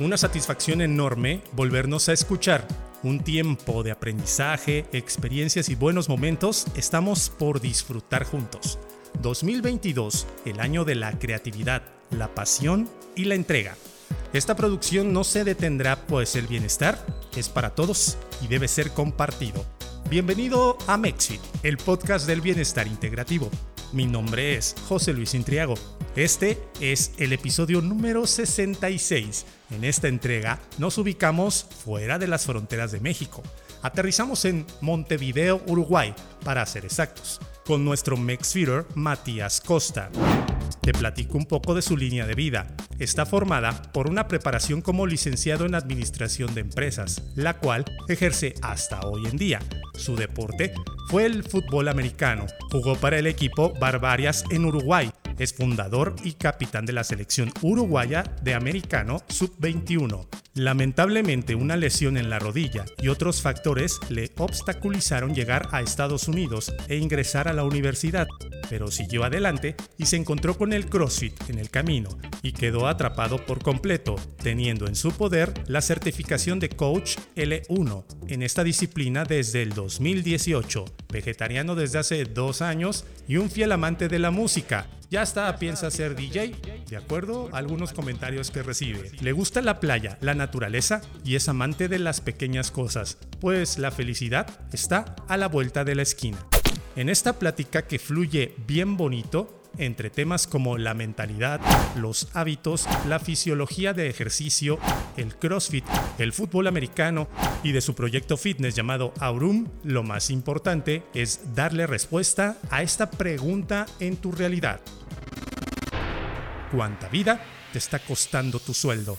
Una satisfacción enorme volvernos a escuchar. Un tiempo de aprendizaje, experiencias y buenos momentos estamos por disfrutar juntos. 2022, el año de la creatividad, la pasión y la entrega. Esta producción no se detendrá pues el bienestar es para todos y debe ser compartido. Bienvenido a Mexit, el podcast del bienestar integrativo. Mi nombre es José Luis Intriago. Este es el episodio número 66. En esta entrega nos ubicamos fuera de las fronteras de México. Aterrizamos en Montevideo, Uruguay, para ser exactos, con nuestro Mexfeeder Matías Costa. Te platico un poco de su línea de vida. Está formada por una preparación como licenciado en Administración de Empresas, la cual ejerce hasta hoy en día. Su deporte fue el fútbol americano. Jugó para el equipo Barbarias en Uruguay. Es fundador y capitán de la selección uruguaya de americano sub-21. Lamentablemente una lesión en la rodilla y otros factores le obstaculizaron llegar a Estados Unidos e ingresar a la universidad, pero siguió adelante y se encontró con el CrossFit en el camino y quedó atrapado por completo, teniendo en su poder la certificación de coach L1 en esta disciplina desde el 2018, vegetariano desde hace dos años y un fiel amante de la música, ya está, piensa ser DJ, de acuerdo a algunos comentarios que recibe. Le gusta la playa, la naturaleza y es amante de las pequeñas cosas, pues la felicidad está a la vuelta de la esquina. En esta plática que fluye bien bonito, entre temas como la mentalidad, los hábitos, la fisiología de ejercicio, el CrossFit, el fútbol americano y de su proyecto fitness llamado Aurum, lo más importante es darle respuesta a esta pregunta en tu realidad. ¿Cuánta vida te está costando tu sueldo?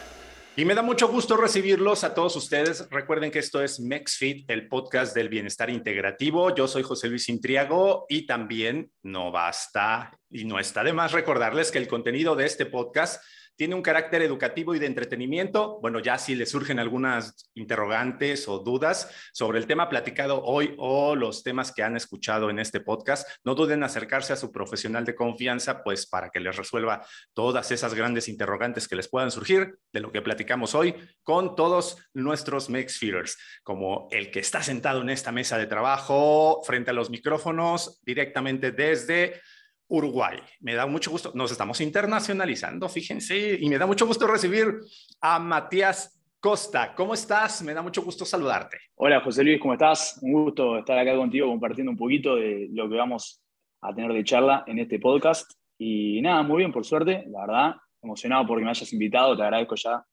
Y me da mucho gusto recibirlos a todos ustedes. Recuerden que esto es MexFit, el podcast del bienestar integrativo. Yo soy José Luis Intriago y también no basta y no está de más recordarles que el contenido de este podcast tiene un carácter educativo y de entretenimiento. Bueno, ya si les surgen algunas interrogantes o dudas sobre el tema platicado hoy o los temas que han escuchado en este podcast, no duden en acercarse a su profesional de confianza, pues para que les resuelva todas esas grandes interrogantes que les puedan surgir de lo que platicamos hoy con todos nuestros Mex Feeders, como el que está sentado en esta mesa de trabajo frente a los micrófonos directamente desde Uruguay. Me da mucho gusto, nos estamos internacionalizando, fíjense, y me da mucho gusto recibir a Matías Costa. ¿Cómo estás? Me da mucho gusto saludarte. Hola José Luis, ¿cómo estás? Un gusto estar acá contigo compartiendo un poquito de lo que vamos a tener de charla en este podcast. Y nada, muy bien, por suerte, la verdad, emocionado porque me hayas invitado, te agradezco ya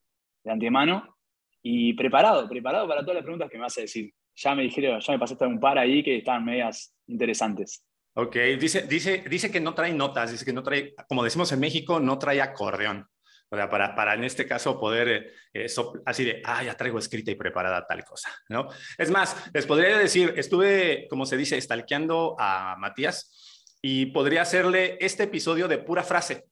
de antemano. Y preparado, preparado para todas las preguntas que me vas a decir. Ya me dijeron, ya me pasaste un par ahí que estaban medias interesantes. Ok, dice, dice, dice que no trae notas, dice que no trae, como decimos en México, no trae acordeón. O sea, para, para en este caso poder, eh, así de, ah, ya traigo escrita y preparada tal cosa, ¿no? Es más, les podría decir, estuve, como se dice, stalkeando a Matías y podría hacerle este episodio de pura frase.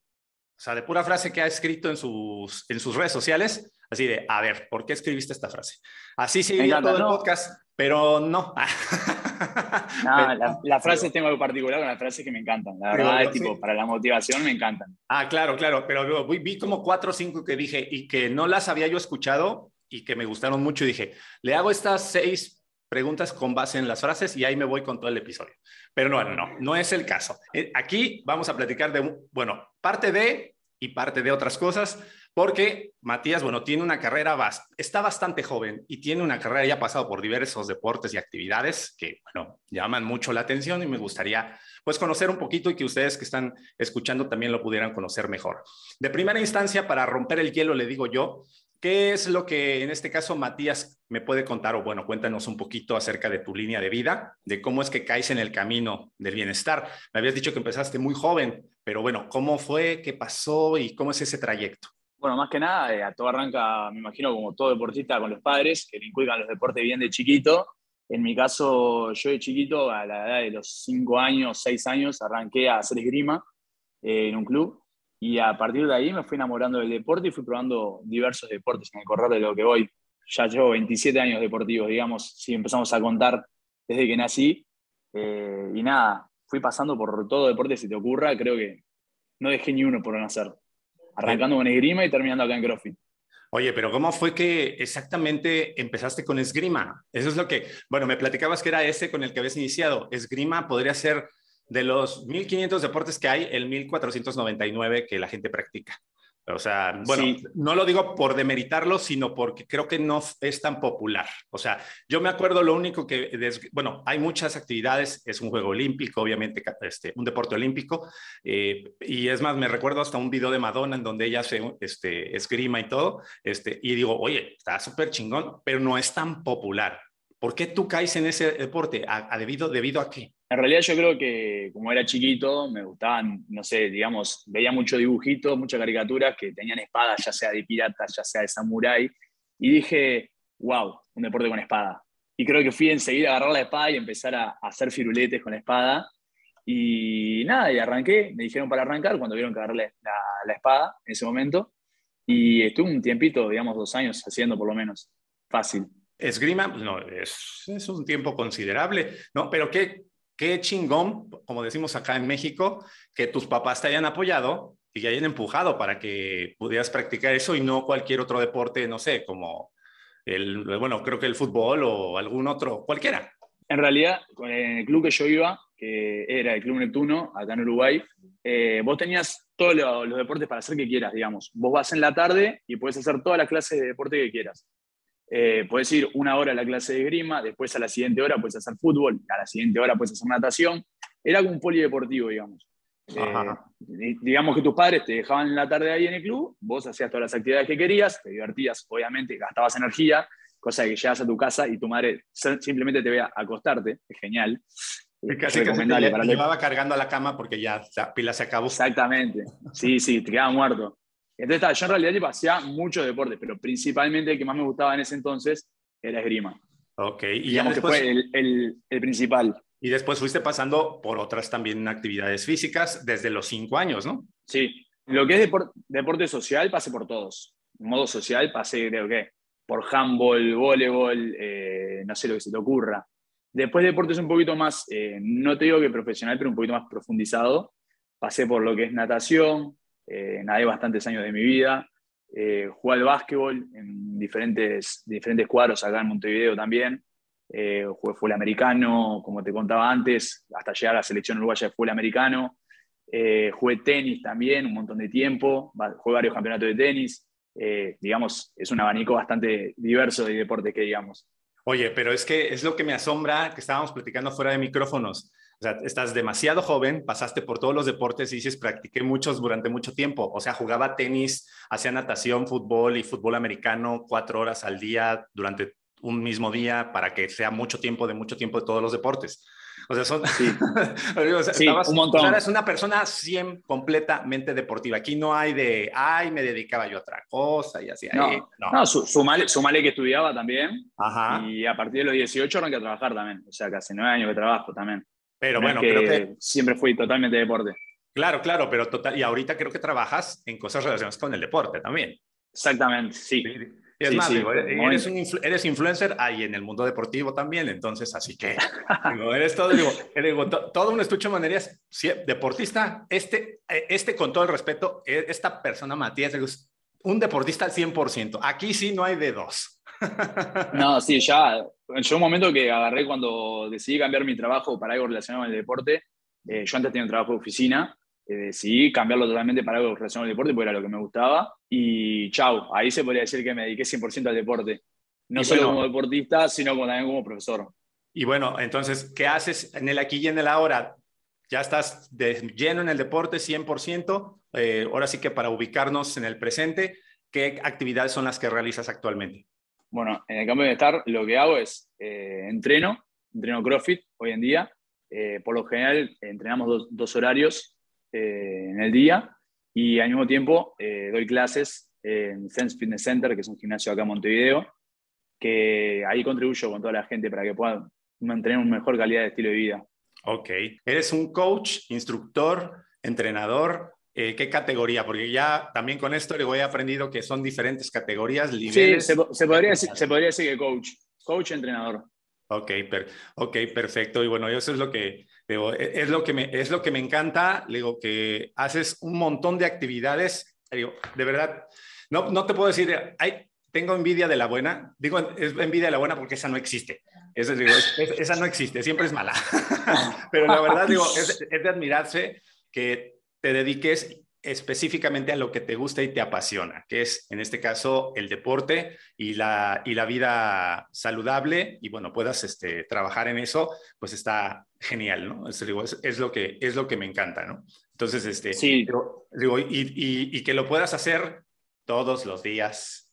O sea, de pura frase que ha escrito en sus, en sus redes sociales, así de, a ver, ¿por qué escribiste esta frase? Así seguiría todo el podcast, pero no. no las frases tengo algo particular con las frases que me encantan. La verdad es tipo, para la motivación me encantan. Ah, claro, claro, pero vi, vi como cuatro o cinco que dije y que no las había yo escuchado y que me gustaron mucho y dije, le hago estas seis preguntas con base en las frases y ahí me voy con todo el episodio. Pero no, no, no, no es el caso. Eh, aquí vamos a platicar de, bueno, parte de y parte de otras cosas, porque Matías, bueno, tiene una carrera, está bastante joven y tiene una carrera, ya pasado por diversos deportes y actividades que, bueno, llaman mucho la atención y me gustaría, pues, conocer un poquito y que ustedes que están escuchando también lo pudieran conocer mejor. De primera instancia, para romper el hielo, le digo yo, ¿Qué es lo que en este caso Matías me puede contar? O bueno, cuéntanos un poquito acerca de tu línea de vida, de cómo es que caes en el camino del bienestar. Me habías dicho que empezaste muy joven, pero bueno, ¿cómo fue? ¿Qué pasó? ¿Y cómo es ese trayecto? Bueno, más que nada, eh, a todo arranca, me imagino, como todo deportista con los padres, que le inculcan los deportes bien de chiquito. En mi caso, yo de chiquito, a la edad de los 5 años, 6 años, arranqué a hacer esgrima eh, en un club. Y a partir de ahí me fui enamorando del deporte y fui probando diversos deportes en el correr de lo que voy. Ya llevo 27 años deportivos, digamos, si empezamos a contar desde que nací. Eh, y nada, fui pasando por todo deporte si te ocurra. Creo que no dejé ni uno por nacer. Arrancando con esgrima y terminando acá en CrossFit. Oye, pero ¿cómo fue que exactamente empezaste con esgrima? Eso es lo que, bueno, me platicabas que era ese con el que habías iniciado. Esgrima podría ser de los 1500 deportes que hay, el 1499 que la gente practica. O sea, bueno, no lo digo por demeritarlo, sino porque creo que no es tan popular. O sea, yo me acuerdo lo único que, bueno, hay muchas actividades, es un juego olímpico, obviamente, este, un deporte olímpico, eh, y es más, me recuerdo hasta un video de Madonna en donde ella hace este, esgrima y todo, este, y digo, oye, está súper chingón, pero no es tan popular. ¿Por qué tú caes en ese deporte? ¿A, debido, ¿Debido a qué? En realidad yo creo que como era chiquito, me gustaban, no sé, digamos, veía mucho dibujito, muchas caricaturas que tenían espadas, ya sea de piratas, ya sea de samurái, y dije, wow, un deporte con espada. Y creo que fui enseguida a agarrar la espada y empezar a, hacer firuletes con la espada. Y nada, y arranqué, me dijeron para arrancar cuando vieron que agarré la, la espada en ese momento. Y estuve un tiempito, digamos, dos años haciendo por lo menos. Fácil. Esgrima, pues, no, es, es, un tiempo considerable, ¿no? Pero qué, qué chingón, como decimos acá en México, que tus papás te hayan apoyado y que hayan empujado para que pudieras practicar eso y no cualquier otro deporte, no sé, como el, bueno, creo que el fútbol o algún otro, cualquiera. En realidad, en el club que yo iba, que era el Club Neptuno, acá en Uruguay, eh, vos tenías todos los deportes para hacer que quieras, digamos. Vos vas en la tarde y puedes hacer todas las clases de deporte que quieras. Eh, puedes ir una hora a la clase de grima, después a la siguiente hora puedes hacer fútbol, a la siguiente hora puedes hacer natación. Era como un polideportivo, digamos. Eh, digamos que tus padres te dejaban en la tarde ahí en el club, vos hacías todas las actividades que querías, te divertías, obviamente, gastabas energía, cosa que llegas a tu casa y tu madre simplemente te ve a acostarte, es genial. Casi que te llevaba cargando a la cama porque ya la pila se acabó. Exactamente, sí, sí, te quedaba muerto. Entonces, yo en realidad tipo, hacía muchos deportes, pero principalmente el que más me gustaba en ese entonces era esgrima. Ok, y ya después, fue el, el, principal. Y después fuiste pasando por otras también actividades físicas desde los cinco años, ¿no? Sí, lo que es deporte social pasé por todos. En modo social pasé, creo que, por handball, voleibol, eh, no sé lo que se te ocurra. Después deportes un poquito más, eh, no te digo que profesional, pero un poquito más profundizado. Pasé por lo que es natación, eh, nadé bastantes años de mi vida, eh, jugué al básquetbol en diferentes, diferentes cuadros acá en Montevideo también, eh, jugué fútbol americano, como te contaba antes, hasta llegar a la selección uruguaya de fútbol americano, eh, jugué tenis también un montón de tiempo, jugué varios campeonatos de tenis, digamos, es un abanico bastante diverso de deportes que digamos. Oye, pero es que es lo que me asombra que estábamos platicando fuera de micrófonos. O sea, estás demasiado joven, pasaste por todos los deportes y dices, practiqué muchos durante mucho tiempo. O sea, jugaba tenis, hacía natación, fútbol y fútbol americano cuatro horas al día durante un mismo día para que sea mucho tiempo de mucho tiempo de todos los deportes. O sea, son... Sí, un montón. eres una persona 100 completamente deportiva. Aquí no hay de, ay, me dedicaba yo a otra cosa y así. No, no. no sumale, que estudiaba también. Ajá. Y a partir de los 18 arranqué a trabajar también. O sea, casi nueve años que trabajo también. Pero bueno, creo que siempre fui totalmente deporte. Claro, claro, pero total, y ahorita creo que trabajas en cosas relacionadas con el deporte también. Exactamente, sí. es más, eres, influencer ahí en el mundo deportivo también, entonces, así que eres todo, digo, todo un estuche de maneras, deportista, este, este con todo el respeto, e, esta persona Matías un deportista al 100%, aquí sí no hay de dos. No, sí, ya. Yo un momento que agarré cuando decidí cambiar mi trabajo para algo relacionado con el deporte. Eh, yo antes tenía un trabajo de oficina. Eh, decidí cambiarlo totalmente para algo relacionado al deporte porque era lo que me gustaba. Y chau, ahí se podría decir que me dediqué 100% al deporte. No solo como deportista, sino también como profesor. Y bueno, entonces, ¿qué haces en el aquí y en el ahora? Ya estás de lleno en el deporte 100%. Eh, ahora sí que para ubicarnos en el presente, ¿qué actividades son las que realizas actualmente? Bueno, en el cambio de estar lo que hago es eh, entreno, entreno CrossFit hoy en día. Eh, por lo general entrenamos dos, horarios eh, en el día y al mismo tiempo doy clases en Sense Fitness Center, que es un gimnasio acá en Montevideo, que ahí contribuyo con toda la gente para que puedan mantener una mejor calidad de estilo de vida. Ok. ¿Eres un coach, instructor, entrenador? Eh, ¿Qué categoría? Porque ya también con esto le he aprendido que son diferentes categorías, niveles. Sí, se, podría decir, se podría decir que coach, coach, entrenador. Ok, ok, perfecto. Y bueno, eso es lo que digo, e, es lo que me, es lo que me encanta. Digo que haces un montón de actividades. Digo, de verdad, no, no te puedo decir, hay, tengo envidia de la buena. Digo, es envidia de la buena porque esa no existe. Esa, digo, esa no existe, siempre es mala. Pero la verdad, digo, es, es de admirarse que te dediques específicamente a lo que te gusta y te apasiona, que es en este caso el deporte y la, y la vida saludable y bueno, puedas este, trabajar en eso, pues está genial, ¿no? Es, es, lo, que, es lo que me encanta, ¿no? Entonces, este, sí. digo, y, y, que lo puedas hacer todos los días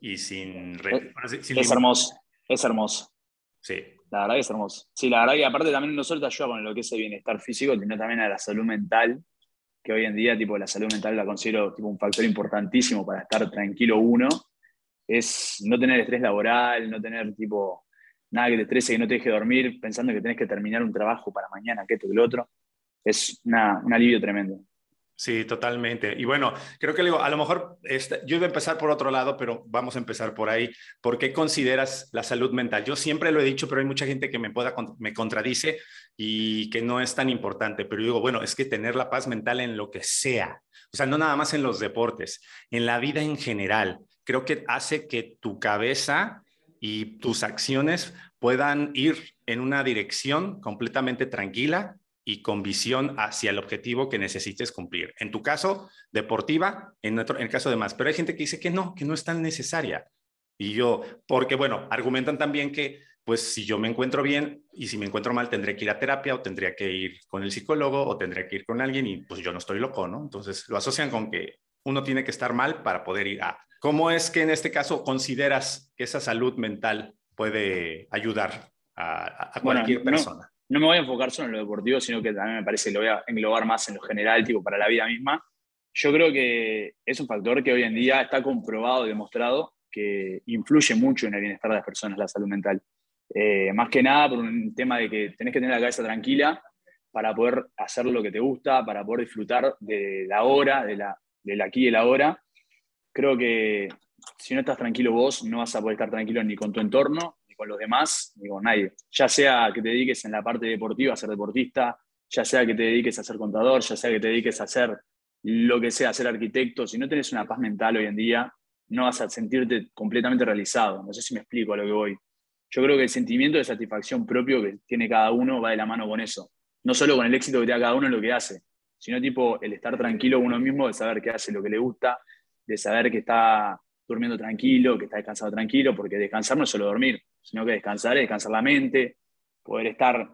y sin... es hermoso, es hermoso. Sí. La verdad que es hermoso. Sí, la verdad que aparte también no solo te ayuda con lo que es el bienestar físico, sino también a la salud mental que hoy en día tipo, la salud mental la considero tipo, un factor importantísimo para estar tranquilo uno, es no tener estrés laboral, no tener tipo nada que te estrese, que no te deje dormir pensando que tenés que terminar un trabajo para mañana, que esto y lo otro. Es un alivio tremendo. Sí, totalmente. Y bueno, creo que a lo mejor yo iba a empezar por otro lado, pero vamos a empezar por ahí. ¿Por qué consideras la salud mental? Yo siempre lo he dicho, pero hay mucha gente que me, pueda, me contradice y que no es tan importante. Pero digo, bueno, es que tener la paz mental en lo que sea, o sea, no nada más en los deportes, en la vida en general, creo que hace que tu cabeza y tus acciones puedan ir en una dirección completamente tranquila y con visión hacia el objetivo que necesites cumplir. En tu caso, deportiva, en, en el caso de más. Pero hay gente que dice que no, que no es tan necesaria. Y yo, porque bueno, argumentan también que, pues si yo me encuentro bien y si me encuentro mal, tendré que ir a terapia o tendría que ir con el psicólogo o tendría que ir con alguien y pues yo no estoy loco, ¿no? Entonces lo asocian con que uno tiene que estar mal para poder ir a. ¿Cómo es que en este caso consideras que esa salud mental puede ayudar a, cualquier persona? No me voy a enfocar solo en lo deportivo, sino que también me parece que lo voy a englobar más en lo general, tipo para la vida misma. Yo creo que es un factor que hoy en día está comprobado, demostrado, que influye mucho en el bienestar de las personas, la salud mental. Eh, más que nada por un tema de que tenés que tener la cabeza tranquila para poder hacer lo que te gusta, para poder disfrutar de la hora, de la, del aquí y la hora. Creo que si no estás tranquilo vos, no vas a poder estar tranquilo ni con tu entorno, con los demás, ni con nadie. Ya sea que te dediques en la parte deportiva a ser deportista, ya sea que te dediques a ser contador, ya sea que te dediques a hacer lo que sea, a ser arquitecto, si no tienes una paz mental hoy en día, no vas a sentirte completamente realizado. No sé si me explico a lo que voy. Yo creo que el sentimiento de satisfacción propio que tiene cada uno va de la mano con eso. No solo con el éxito que tiene cada uno en lo que hace, sino tipo el estar tranquilo uno mismo, de saber que hace lo que le gusta, de saber que está durmiendo tranquilo, que está descansado tranquilo, porque descansar no es solo dormir, sino que descansar es descansar la mente, poder estar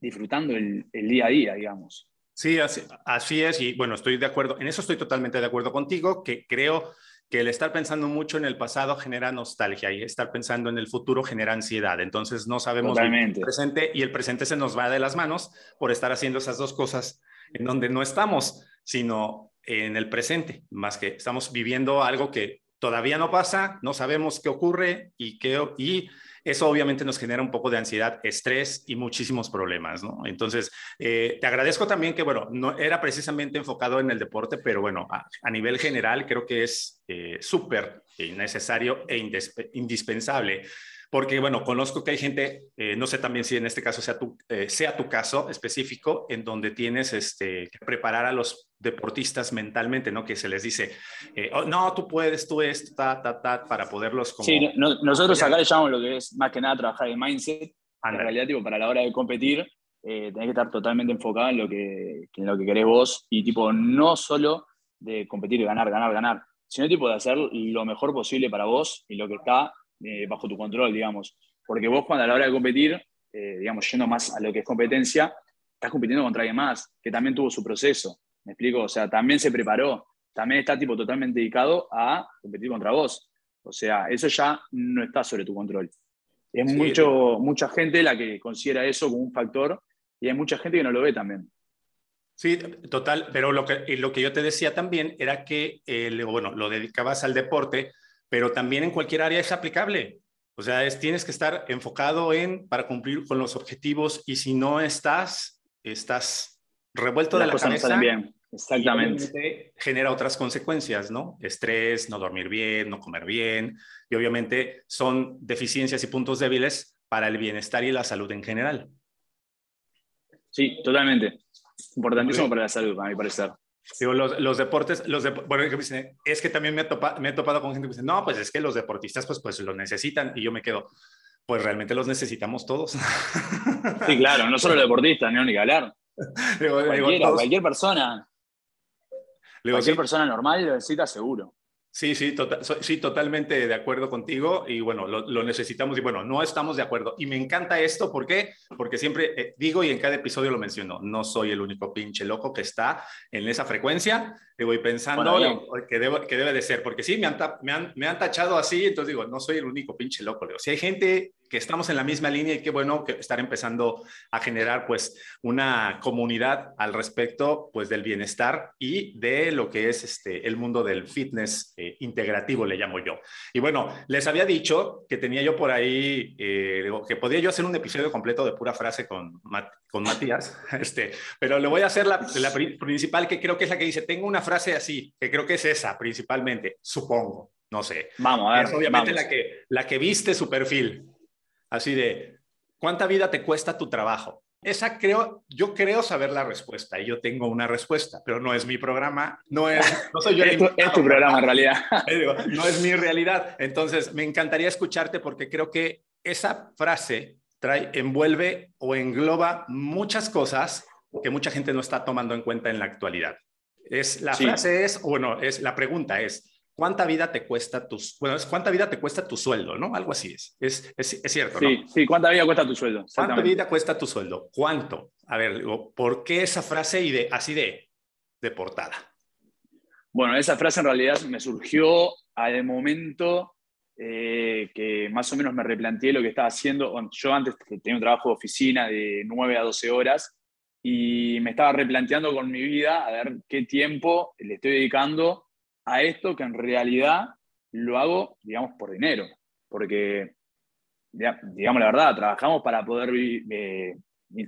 disfrutando el, día a día, digamos. Sí, así, es, y bueno, estoy de acuerdo, en eso estoy totalmente de acuerdo contigo, que creo que el estar pensando mucho en el pasado genera nostalgia y estar pensando en el futuro genera ansiedad. Entonces no sabemos el presente y el presente se nos va de las manos por estar haciendo esas dos cosas en donde no estamos, sino en el presente, más que estamos viviendo algo que todavía no pasa, no sabemos qué ocurre y, qué, y eso obviamente nos genera un poco de ansiedad, estrés y muchísimos problemas, ¿no? Entonces, eh, te agradezco también que, bueno, no era precisamente enfocado en el deporte, pero bueno, a, nivel general creo que es eh, súper necesario e indispensable porque bueno, conozco que hay gente, eh, no sé también si en este caso sea tu, eh, sea tu caso específico, en donde tienes este, que preparar a los deportistas mentalmente, ¿no? Que se les dice, eh, oh, no, tú puedes, tú esto, ta, ta, ta, para poderlos como... Sí, nosotros acá le llamamos lo que es más que nada trabajar el mindset. En realidad, tipo, para la hora de competir, tenés que estar totalmente enfocado en lo, que, en lo que querés vos y tipo, no solo de competir y ganar, ganar, ganar, sino tipo de hacer lo mejor posible para vos y lo que está eh, bajo tu control, digamos. Porque vos cuando a la hora de competir, eh, digamos, yendo más a lo que es competencia, estás compitiendo contra alguien más, que también tuvo su proceso. ¿Me explico? O sea, también se preparó, también está tipo totalmente dedicado a competir contra vos. O sea, eso ya no está sobre tu control. Es mucho, mucha gente la que considera eso como un factor y hay mucha gente que no lo ve también. Sí, total, pero lo que, lo que yo te decía también era que, eh, bueno, lo dedicabas al deporte, pero también en cualquier área es aplicable. O sea, es, tienes que estar enfocado en para cumplir con los objetivos y si no estás, estás revuelto de la cabeza. bien. Exactamente. Genera otras consecuencias, ¿no? Estrés, no dormir bien, no comer bien y obviamente son deficiencias y puntos débiles para el bienestar y la salud en general. Sí, totalmente. Importantísimo para la salud, a mi parecer. Digo, los, los deportes, los bueno, es que también me he, topado, me he topado con gente que dice, no, pues es que los deportistas pues, pues lo necesitan y yo me quedo, pues realmente los necesitamos todos. Sí, claro, no solo los deportistas, ni hablar. cualquier persona, cualquier persona normal lo necesita seguro. Sí, sí, tota-, sí, totalmente de acuerdo contigo y bueno, lo, necesitamos y bueno, no estamos de acuerdo. Y me encanta esto, ¿por qué? Porque siempre eh, digo y en cada episodio lo menciono, no soy el único pinche loco que está en esa frecuencia, y voy pensando que, que debe de ser, porque sí, me han, me han, me han tachado así, entonces digo, no soy el único pinche loco. Digo, si hay gente que estamos en la misma línea y qué bueno que estar empezando a generar pues una comunidad al respecto pues del bienestar y de lo que es este el mundo del fitness eh, integrativo le llamo yo. Y bueno, les había dicho que tenía yo por ahí eh, que podía yo hacer un episodio completo de pura frase con, con Matías, este, pero le voy a hacer la, la principal que creo que es la que dice, tengo una frase así, que creo que es esa principalmente, supongo. No sé. Vamos a ver. Es obviamente la que, la que viste su perfil. Así de, ¿cuánta vida te cuesta tu trabajo? Esa creo, yo creo saber la respuesta y yo tengo una respuesta, pero no es mi programa, no es, no soy yo. es, tu, es tu programa en realidad. no es mi realidad. Entonces, me encantaría escucharte porque creo que esa frase trae, envuelve o engloba muchas cosas que mucha gente no está tomando en cuenta en la actualidad. Es, la frase es, bueno, es, la pregunta es, ¿cuánta vida te cuesta tu, bueno, es cuánta vida te cuesta tu sueldo, ¿no? Algo así es. Es, es, cierto, ¿no? Sí, sí, ¿cuánta vida cuesta tu sueldo? ¿Cuánta vida cuesta tu sueldo? ¿Cuánto? A ver, ¿por qué esa frase y de, así de, de portada? Bueno, esa frase en realidad me surgió al momento eh, que más o menos me replanteé lo que estaba haciendo. yo antes tenía un trabajo de oficina de 9 a 12 horas y me estaba replanteando con mi vida a ver qué tiempo le estoy dedicando a esto que en realidad lo hago, digamos, por dinero. Porque, digamos la verdad, trabajamos para poder eh,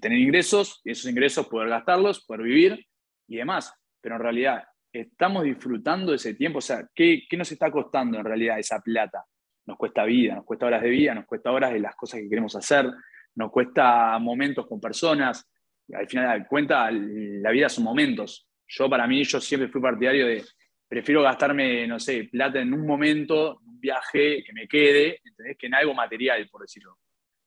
tener ingresos y esos ingresos poder gastarlos, poder vivir y demás. Pero en realidad, ¿estamos disfrutando de ese tiempo? O sea, ¿qué, ¿qué nos está costando en realidad esa plata? Nos cuesta vida, nos cuesta horas de vida, nos cuesta horas de las cosas que queremos hacer, nos cuesta momentos con personas. Al final de cuenta, la vida son momentos. Yo, para mí, yo siempre fui partidario de prefiero gastarme, no sé, plata en un momento, un viaje que me quede, ¿entendés? que en algo material, por decirlo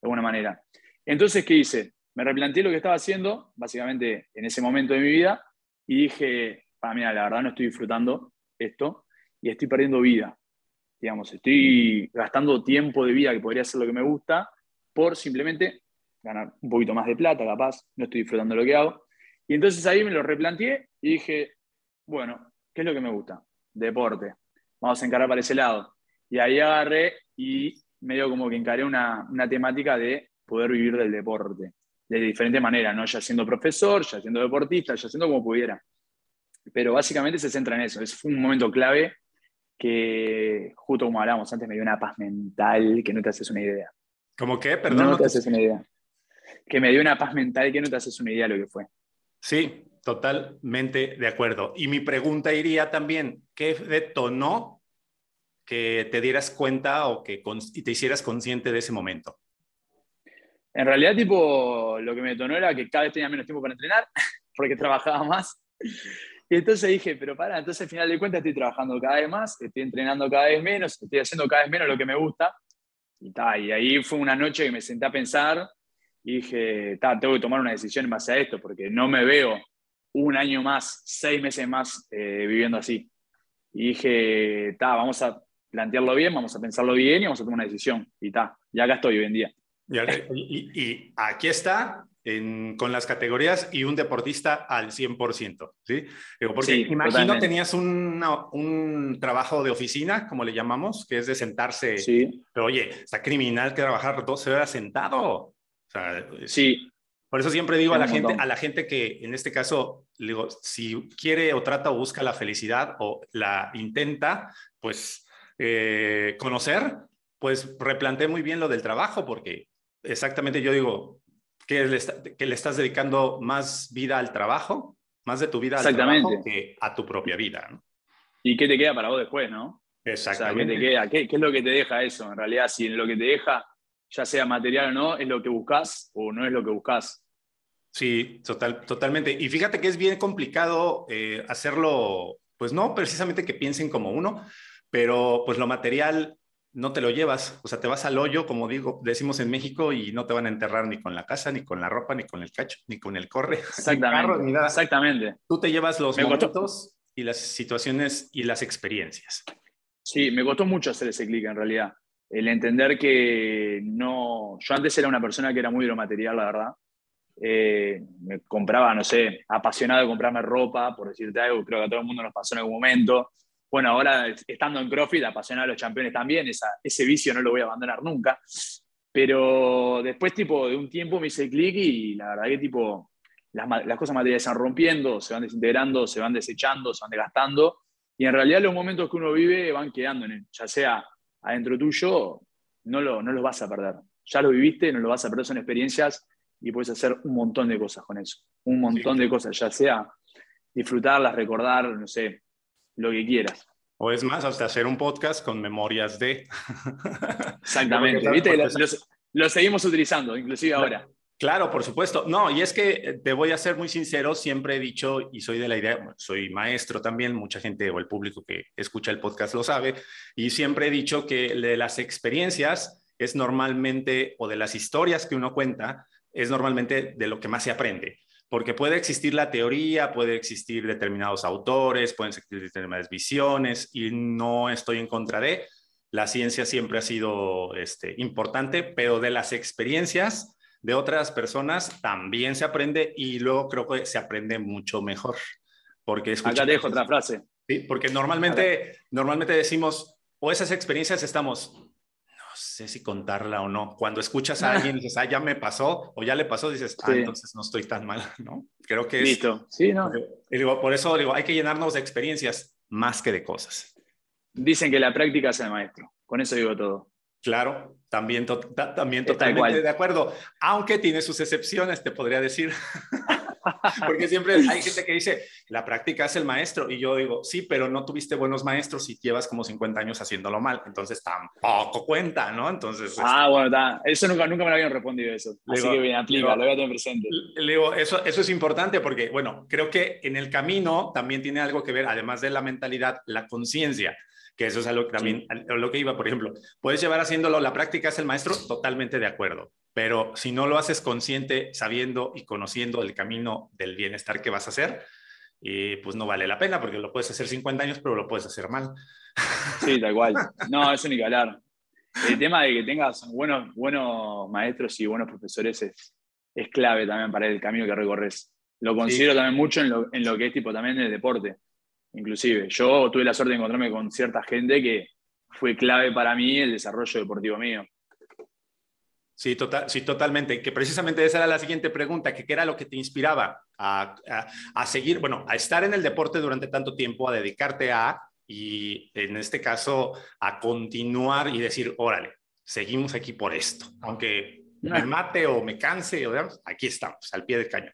de alguna manera. Entonces, ¿qué hice? Me replanteé lo que estaba haciendo, básicamente en ese momento de mi vida, y dije, ah, mira, la verdad no estoy disfrutando esto y estoy perdiendo vida. Digamos, estoy gastando tiempo de vida que podría ser lo que me gusta por simplemente ganar un poquito más de plata, capaz, no estoy disfrutando lo que hago. Y entonces ahí me lo replanteé y dije, bueno, ¿Qué es lo que me gusta? Deporte. Vamos a encarar para ese lado. Y ahí agarré y medio como que encaré una, una temática de poder vivir del deporte de diferente manera, ¿no? Ya siendo profesor, ya siendo deportista, ya siendo como pudiera. Pero básicamente se centra en eso. Es un momento clave que, justo como hablábamos antes, me dio una paz mental que no te haces una idea. ¿Cómo qué? Perdón. No te haces una idea. Que me dio una paz mental que no te haces una idea de lo que fue. Sí, Totalmente de acuerdo. Y mi pregunta iría también, ¿qué detonó que te dieras cuenta o que y te hicieras consciente de ese momento? En realidad, tipo, lo que me detonó era que cada vez tenía menos tiempo para entrenar, porque trabajaba más. Y entonces dije, pero para, entonces al final de cuentas estoy trabajando cada vez más, estoy entrenando cada vez menos, estoy haciendo cada vez menos lo que me gusta. Y, y ahí fue una noche que me senté a pensar y dije, tengo que tomar una decisión en base a esto, porque no me veo un año más, seis meses más eh, viviendo así. Y dije, ta, vamos a plantearlo bien, vamos a pensarlo bien y vamos a tomar una decisión. Y ta, ya acá estoy hoy en día. Y, aquí está con las categorías y un deportista al 100%, ¿sí? porque imagino tenías un trabajo de oficina, como le llamamos, que es de sentarse. Sí. Pero oye, está criminal que trabajar 12 horas sentado. sí, por eso siempre digo a la, gente, a la gente que en este caso digo, si quiere o trata o busca la felicidad o la intenta, pues eh, conocer, pues replanteé muy bien lo del trabajo, porque exactamente yo digo, que le, que le estás dedicando más vida al trabajo, más de tu vida al trabajo que a tu propia vida. ¿no? ¿Y qué te queda para vos después, no? Exactamente. ¿qué, te queda? ¿Qué, es lo que te deja eso? En realidad, si lo que te deja, ya sea material o no, es lo que buscas o no es lo que buscas. Sí, total, totalmente. Y fíjate que es bien complicado eh, hacerlo, pues no precisamente que piensen como uno, pero pues lo material no te lo llevas, o sea, te vas al hoyo, como digo, decimos en México, y no te van a enterrar ni con la casa, ni con la ropa, ni con el cacho, ni con el corre, Exactamente. Ni nada. Exactamente. Tú te llevas los momentos y las situaciones y las experiencias. Sí, me costó mucho hacer ese clic en realidad. El entender que no. Yo antes era una persona que era muy de lo material, la verdad. Eh, me compraba, no sé, apasionado de comprarme ropa, por decirte algo, creo que a todo el mundo nos pasó en algún momento bueno, ahora estando en CrossFit, apasionado a los campeones también, ese vicio no lo voy a abandonar nunca. Pero después, tipo, de un tiempo me hice clic y la verdad que, tipo, las, cosas materiales se van rompiendo, se van desintegrando, se van desechando, se van desgastando. Y en realidad los momentos que uno vive van quedando, en ya sea adentro tuyo, no, lo, no los vas a perder. Ya lo viviste, no lo vas a perder, son experiencias y puedes hacer un montón de cosas con eso. Un montón de cosas, ya sea disfrutarlas, recordar, no sé, lo que quieras. O es más, hasta hacer un podcast con memorias de. Exactamente. ¿Viste? Lo, seguimos utilizando, inclusive ahora. Claro, por supuesto. No, y es que eh, te voy a ser muy sincero, siempre he dicho y soy de la idea, soy maestro también, mucha gente o el público que escucha el podcast lo sabe, y siempre he dicho que de las experiencias es normalmente, o de las historias que uno cuenta, es normalmente de lo que más se aprende porque puede existir la teoría, puede existir determinados autores, pueden existir determinadas visiones y no estoy en contra de. La ciencia siempre ha sido este, importante, pero de las experiencias de otras personas también se aprende y luego creo que se aprende mucho mejor. Porque Acá dejo otra frase. Sí, porque normalmente, normalmente decimos, o esas experiencias estamos sé si contarla o no. Cuando escuchas a alguien y dices, ah, ya me pasó, o ya le pasó, dices, ah, entonces no estoy tan mal, ¿no? Creo que es... Listo, sí, ¿no? digo, por eso digo, hay que llenarnos de experiencias más que de cosas. Dicen que la práctica es el maestro, con eso digo todo. Claro, también, también totalmente de acuerdo, aunque tiene sus excepciones, te podría decir. Porque siempre hay gente que dice, la práctica es el maestro. Y yo digo, sí, pero no tuviste buenos maestros y llevas como 50 años haciéndolo mal. Entonces tampoco cuenta, ¿no? Entonces. Ah, este bueno, está. Eso nunca, nunca me lo habían respondido eso. Así que bien, aplica, lo voy a tener presente. Le digo, eso, eso es importante porque, bueno, creo que en el camino también tiene algo que ver, además de la mentalidad, la conciencia que eso es algo que también, lo que iba, por ejemplo, puedes llevar haciéndolo, la práctica es el maestro, totalmente de acuerdo, pero si no lo haces consciente, sabiendo y conociendo el camino del bienestar que vas a hacer, eh, pues no vale la pena, porque lo puedes hacer 50 años, pero lo puedes hacer mal. Sí, tal cual. No, eso ni que hablar. El tema de que tengas buenos, buenos maestros y buenos profesores es, es clave también para el camino que recorres. Lo considero también mucho en lo, en lo que es tipo también el deporte inclusive. Yo tuve la suerte de encontrarme con cierta gente que fue clave para mí el desarrollo deportivo mío. Sí, total, sí, totalmente. Que precisamente esa era la siguiente pregunta, que qué era lo que te inspiraba a, a, seguir, bueno, a estar en el deporte durante tanto tiempo, a dedicarte a, y en este caso, a continuar y decir, órale, seguimos aquí por esto, aunque me mate o me canse, o aquí estamos, al pie del cañón.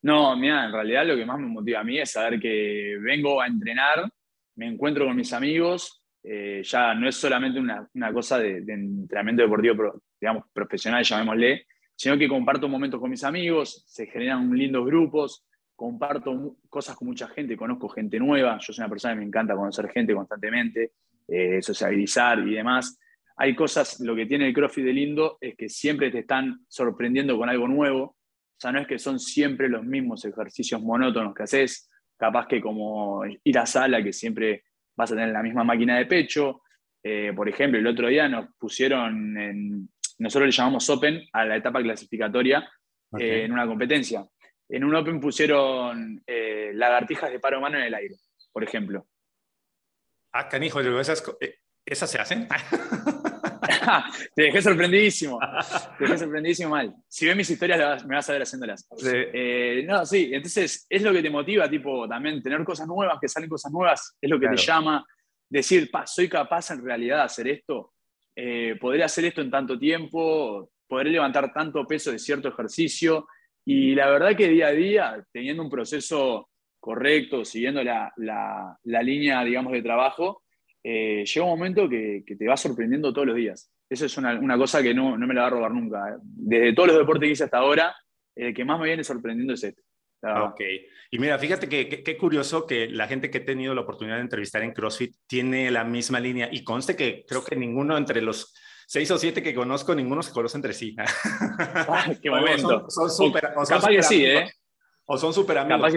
No, mira, en realidad lo que más me motiva a mí es saber que vengo a entrenar, me encuentro con mis amigos, eh, ya no es solamente una, cosa de, entrenamiento deportivo, digamos, profesional, llamémosle, sino que comparto momentos con mis amigos, se generan lindos grupos, comparto cosas con mucha gente, conozco gente nueva, yo soy una persona que me encanta conocer gente constantemente, eh, sociabilizar y demás. Hay cosas, lo que tiene el CrossFit de lindo es que siempre te están sorprendiendo con algo nuevo, o sea, no es que son siempre los mismos ejercicios monótonos que haces, capaz que como ir a sala, que siempre vas a tener la misma máquina de pecho. Eh, por ejemplo, el otro día nos pusieron, en, nosotros le llamamos Open a la etapa clasificatoria eh, en una competencia. En un Open pusieron eh, lagartijas de paro mano en el aire, por ejemplo. Ah, canijo, esas, esas se hacen. te dejé sorprendidísimo. Te dejé sorprendidísimo mal. Si ves mis historias, me vas a ver haciéndolas. Eh, no, sí, entonces es lo que te motiva, tipo, también tener cosas nuevas, que salen cosas nuevas, es lo que te llama. Decir, pa, soy capaz en realidad de hacer esto. Eh, podré hacer esto en tanto tiempo, podré levantar tanto peso de cierto ejercicio. Y la verdad que día a día, teniendo un proceso correcto, siguiendo la, la línea, digamos, de trabajo, eh, llega un momento que, te va sorprendiendo todos los días. Eso es una, cosa que no, me la va a robar nunca. ¿eh? Desde todos los deportes que hice hasta ahora, el que más me viene sorprendiendo es este. Ok. Y mira, fíjate que qué curioso que la gente que he tenido la oportunidad de entrevistar en CrossFit tiene la misma línea y conste que creo que ninguno entre los seis o siete que conozco, ninguno se conoce entre sí. qué momento. Son, súper. Capaz que sí, ¿eh? O son súper amigos.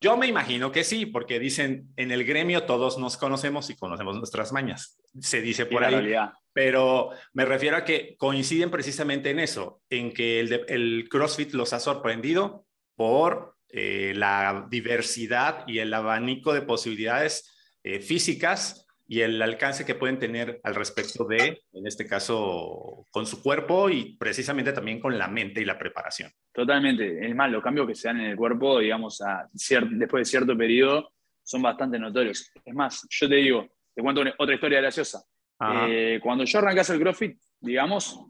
Yo me imagino que sí, porque dicen en el gremio todos nos conocemos y conocemos nuestras mañas. Se dice por ahí. Pero me refiero a que coinciden precisamente en eso, en que el, el CrossFit los ha sorprendido por eh, la diversidad y el abanico de posibilidades eh, físicas y el alcance que pueden tener al respecto de, en este caso, con su cuerpo y precisamente también con la mente y la preparación. Totalmente. Es más, los cambios que se dan en el cuerpo, digamos, a después de cierto periodo, son bastante notorios. Es más, yo te digo, te cuento otra historia graciosa. Eh, cuando yo arranqué a hacer CrossFit, digamos,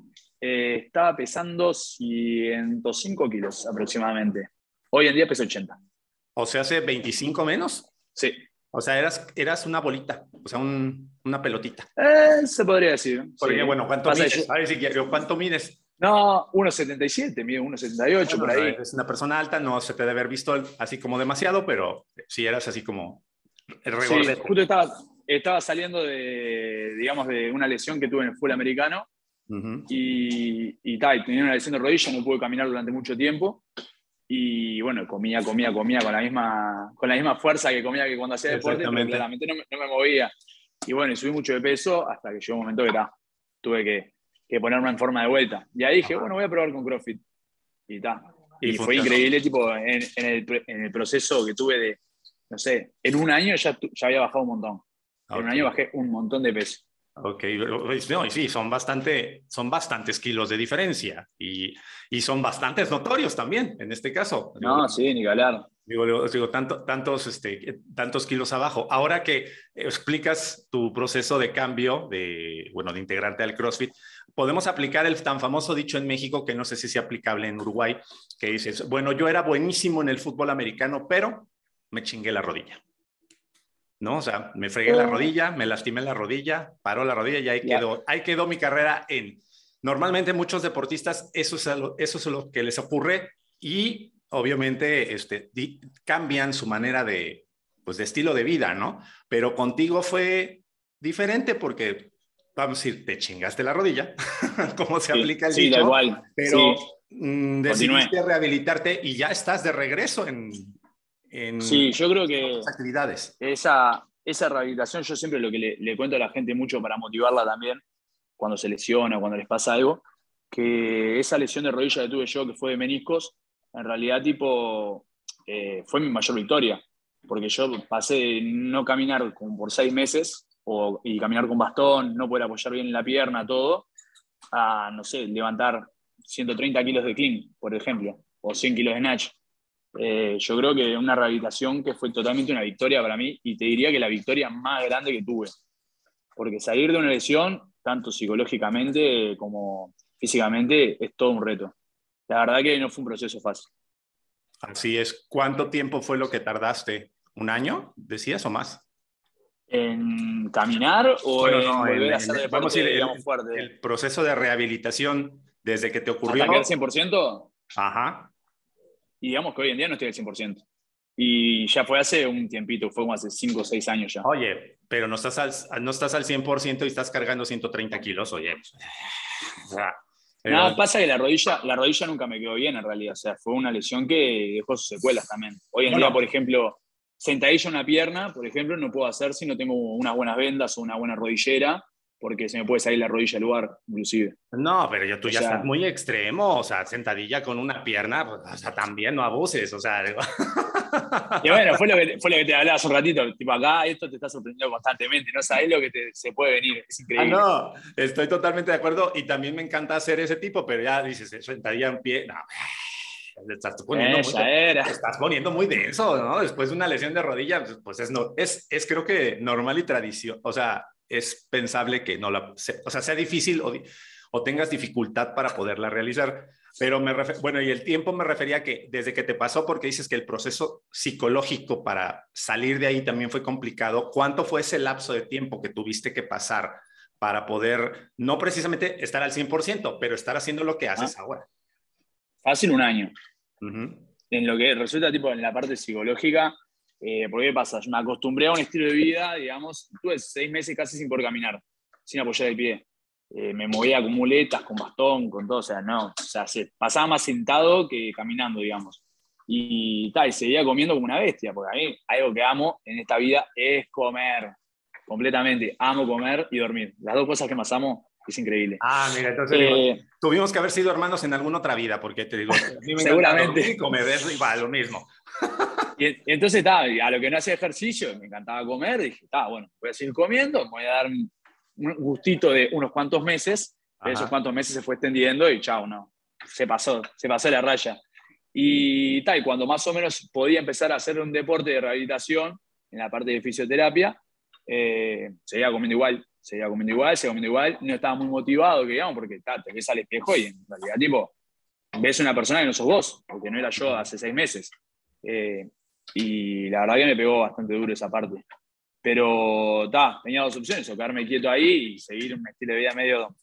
eh, estaba pesando 105 kilos aproximadamente. Hoy en día peso 80. O sea, hace 25 menos. Sí. O sea, eras, eras una bolita, o sea, una pelotita. Eh, se podría decir. Porque, bueno, ¿cuánto mides? A ver si ¿cuánto mides? No, 1,77, mide 1,78 por ahí. Es una persona alta, no se te debe haber visto así como demasiado, pero sí eras así como sí, justo estaba, estaba saliendo de, digamos, de una lesión que tuve en el fútbol americano y, y, tal, tenía una lesión de rodilla, no pude caminar durante mucho tiempo y bueno, comía, comía, comía con la misma, con la misma fuerza que comía que cuando hacía deporte, pero claramente no, no, me movía. Y bueno, y subí mucho de peso hasta que llegó un momento que ta, tuve que, que, ponerme en forma de vuelta. Y ahí dije, bueno, voy a probar con CrossFit. Y ta. Y, fue increíble, tipo, en, en, el, en, el, proceso que tuve de, no sé, en un año ya, ya había bajado un montón. En un año bajé un montón de peso. Ok, no, sí, son, bastante, son bastantes kilos de diferencia y, y, son bastantes notorios también en este caso. No, sí, ni galar. Digo, digo tanto, tantos, este, tantos kilos abajo. Ahora que explicas tu proceso de cambio, de, bueno, de integrarte al CrossFit, podemos aplicar el tan famoso dicho en México, que no sé si es aplicable en Uruguay, que dices, bueno, yo era buenísimo en el fútbol americano, pero me chingué la rodilla. ¿No? O sea, me fregué la rodilla, me lastimé la rodilla, paró la rodilla y ahí quedó, ahí quedó mi carrera en. Normalmente muchos deportistas eso es, lo, eso es lo que les ocurre y obviamente este, cambian su manera de, pues, de estilo de vida, ¿no? Pero contigo fue diferente porque, vamos a decir, te chingaste la rodilla, como se aplica el sí, igual. pero mm, decidiste rehabilitarte y ya estás de regreso en, sí, yo creo que actividades. Esa, esa rehabilitación, yo siempre lo que le, cuento a la gente mucho para motivarla también, cuando se lesiona, cuando les pasa algo, que esa lesión de rodilla que tuve yo, que fue de meniscos, en realidad tipo, eh, fue mi mayor victoria, porque yo pasé de no caminar como por seis meses o, y caminar con bastón, no poder apoyar bien la pierna, todo, a, no sé, levantar 130 kilos de clean, por ejemplo, o 100 kilos de snatch. Eh, yo creo que una rehabilitación que fue totalmente una victoria para mí y te diría que la victoria más grande que tuve. Porque salir de una lesión, tanto psicológicamente como físicamente, es todo un reto. La verdad que no fue un proceso fácil. Así es. ¿Cuánto tiempo fue lo que tardaste? ¿Un año, decías, o más? ¿En caminar o en volver a hacer deporte, vamos a decir, el, fuerte? El proceso de rehabilitación desde que te ocurrió. ¿Hasta que 100%? Ajá. Y digamos que hoy en día no estoy al 100%. Y ya fue hace un tiempito, fue como hace 5 o 6 años ya. Oye, pero no estás al, no estás al 100% y estás cargando 130 kilos, oye. Nada, pasa que la rodilla, la rodilla nunca me quedó bien en realidad. O sea, fue una lesión que dejó sus secuelas también. Hoy en día, por ejemplo, sentadilla una pierna, por ejemplo, no puedo hacer si no tengo unas buenas vendas o una buena rodillera. Porque se me puede salir la rodilla al lugar, inclusive. No, pero yo, tú ya estás muy extremo, o sea, sentadilla con una pierna, pues, o sea, también no abuses, o sea. Y bueno, fue lo, que, fue lo que te hablaba hace un ratito, tipo acá esto te está sorprendiendo constantemente, no sabes lo que te, se puede venir, es increíble. Ah, no, estoy totalmente de acuerdo y también me encanta hacer ese tipo, pero ya dices, sentadilla en pie, no. Estás poniendo, muy, estás poniendo muy denso, ¿no? Después de una lesión de rodilla, pues, pues es, no, es, es creo que normal y tradición, o sea, es pensable que no la, o sea, sea difícil o, o tengas dificultad para poderla realizar. Pero me bueno, y el tiempo me refería que desde que te pasó, porque dices que el proceso psicológico para salir de ahí también fue complicado, ¿cuánto fue ese lapso de tiempo que tuviste que pasar para poder, no precisamente estar al 100%, pero estar haciendo lo que haces ahora? Fácil un año. En lo que resulta, tipo, en la parte psicológica, eh, porque ¿qué pasa? Yo me acostumbré a un estilo de vida, digamos, tuve seis meses casi sin poder caminar, sin apoyar el pie. Eh, me movía con muletas, con bastón, con todo, o sea, no, o sea, se pasaba más sentado que caminando, digamos. Y tal, seguía comiendo como una bestia, porque a mí algo que amo en esta vida es comer, completamente. Amo comer y dormir. Las dos cosas que más amo es increíble. Ah, mira, entonces eh, tuvimos que haber sido hermanos en alguna otra vida, porque te digo, seguramente. Comer es igual, lo mismo. Y, entonces, está, a lo que no hacía ejercicio, me encantaba comer, dije, está, bueno, voy a seguir comiendo, me voy a dar un gustito de unos cuantos meses, esos cuantos meses se fue extendiendo y chao, no, se pasó, se pasó la raya. Y tal, cuando más o menos podía empezar a hacer un deporte de rehabilitación en la parte de fisioterapia, eh, seguía comiendo igual, seguía comiendo igual, seguía comiendo igual, no estaba muy motivado, digamos, porque ta, te ves al espejo y en realidad, tipo, ves una persona que no sos vos, porque no era yo hace seis meses. Eh, y la verdad que me pegó bastante duro esa parte. Pero ta, tenía dos opciones, o quedarme quieto ahí y seguir un estilo de vida medio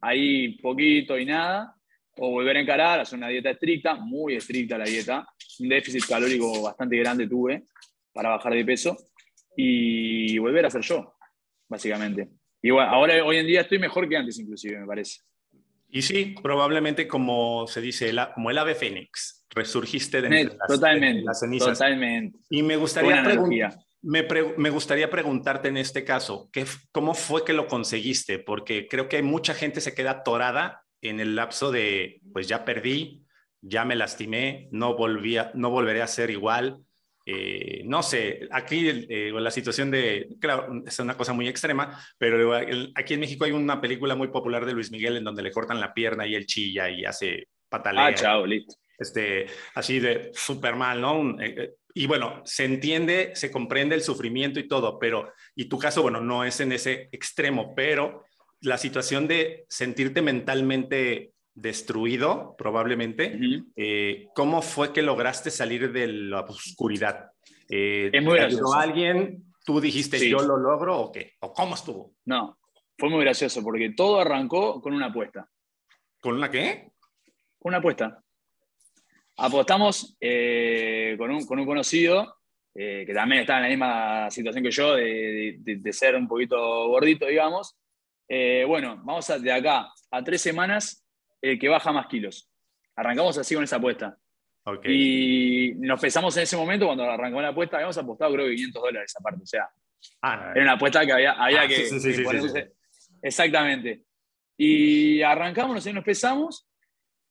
ahí poquito y nada, o volver a encarar, hacer una dieta estricta, muy estricta la dieta, un déficit calórico bastante grande tuve para bajar de peso y volver a ser yo, básicamente. Y bueno, ahora hoy en día estoy mejor que antes inclusive, me parece. Y sí, probablemente como se dice, como el ave fénix, resurgiste de, las, totalmente, las cenizas. Totalmente. Y me gustaría, me, me, gustaría preguntarte en este caso, ¿qué, ¿cómo fue que lo conseguiste? Porque creo que mucha gente se queda atorada en el lapso de, pues ya perdí, ya me lastimé, no, volvía, no volveré a ser igual. Eh, no sé, aquí eh, la situación de, claro, es una cosa muy extrema, pero aquí en México hay una película muy popular de Luis Miguel en donde le cortan la pierna y él chilla y hace patalea. Ah, chao, listo este, así de súper mal, ¿no? Eh, y bueno, se entiende, se comprende el sufrimiento y todo, pero, y tu caso, bueno, no es en ese extremo, pero la situación de sentirte mentalmente destruido, probablemente, eh, ¿cómo fue que lograste salir de la oscuridad? es muy gracioso. alguien? ¿Tú dijiste yo lo logro o qué? ¿O cómo estuvo? No, fue muy gracioso porque todo arrancó con una apuesta. ¿Con una qué? Con una apuesta apostamos eh, con, un, conocido eh, que también está en la misma situación que yo, de, ser un poquito gordito, digamos. Eh, bueno, vamos a, de acá a tres semanas el que baja más kilos. Arrancamos así con esa apuesta. Y nos pesamos en ese momento, cuando arrancamos la apuesta, habíamos apostado creo que 500 dólares aparte. O sea, ah, era una apuesta que había, había ah, que, Exactamente. Y arrancamos, y nos pesamos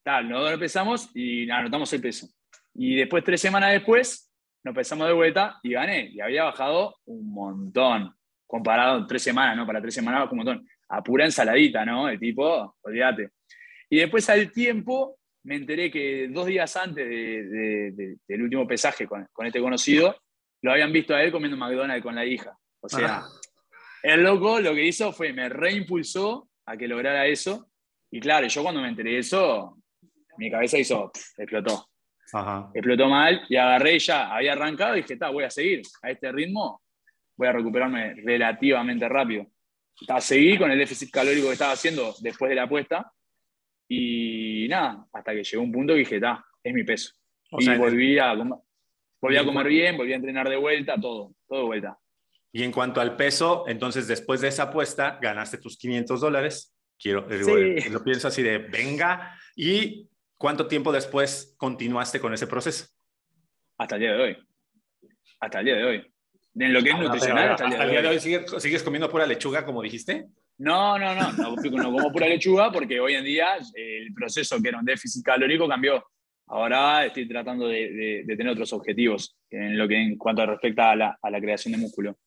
tal, nosotros empezamos y anotamos el peso. Y después, tres semanas después, nos pesamos de vuelta y gané. Y había bajado un montón. Comparado tres semanas, ¿no? Para tres semanas un montón. A pura ensaladita, ¿no? El tipo, olvídate. Y después al tiempo me enteré que dos días antes del último pesaje con, este conocido, lo habían visto a él comiendo McDonald's con la hija. O sea, el loco lo que hizo fue me reimpulsó a que lograra eso. Y claro, yo cuando me enteré de eso, mi cabeza hizo, explotó. Explotó mal y agarré y ya había arrancado y dije, está, voy a seguir a este ritmo, voy a recuperarme relativamente rápido. seguí con el déficit calórico que estaba haciendo después de la apuesta y nada, hasta que llegó un punto que dije, está, es mi peso. y volví, a, volví a comer bien, volví a entrenar de vuelta, todo, todo de vuelta. Y en cuanto al peso, entonces después de esa apuesta ganaste tus 500 dólares. Quiero, sí. lo pienso así de, venga, y ¿Cuánto tiempo después continuaste con ese proceso? Hasta el día de hoy. Hasta el día de hoy. En lo que es ah, nutricional, hasta, el día, de hoy. ¿sigues, comiendo pura lechuga, como dijiste? No, no, no, no, no como pura lechuga porque hoy en día el proceso que era un déficit calórico cambió. Ahora estoy tratando de, tener otros objetivos en lo que en cuanto respecta a la, a la creación de músculo.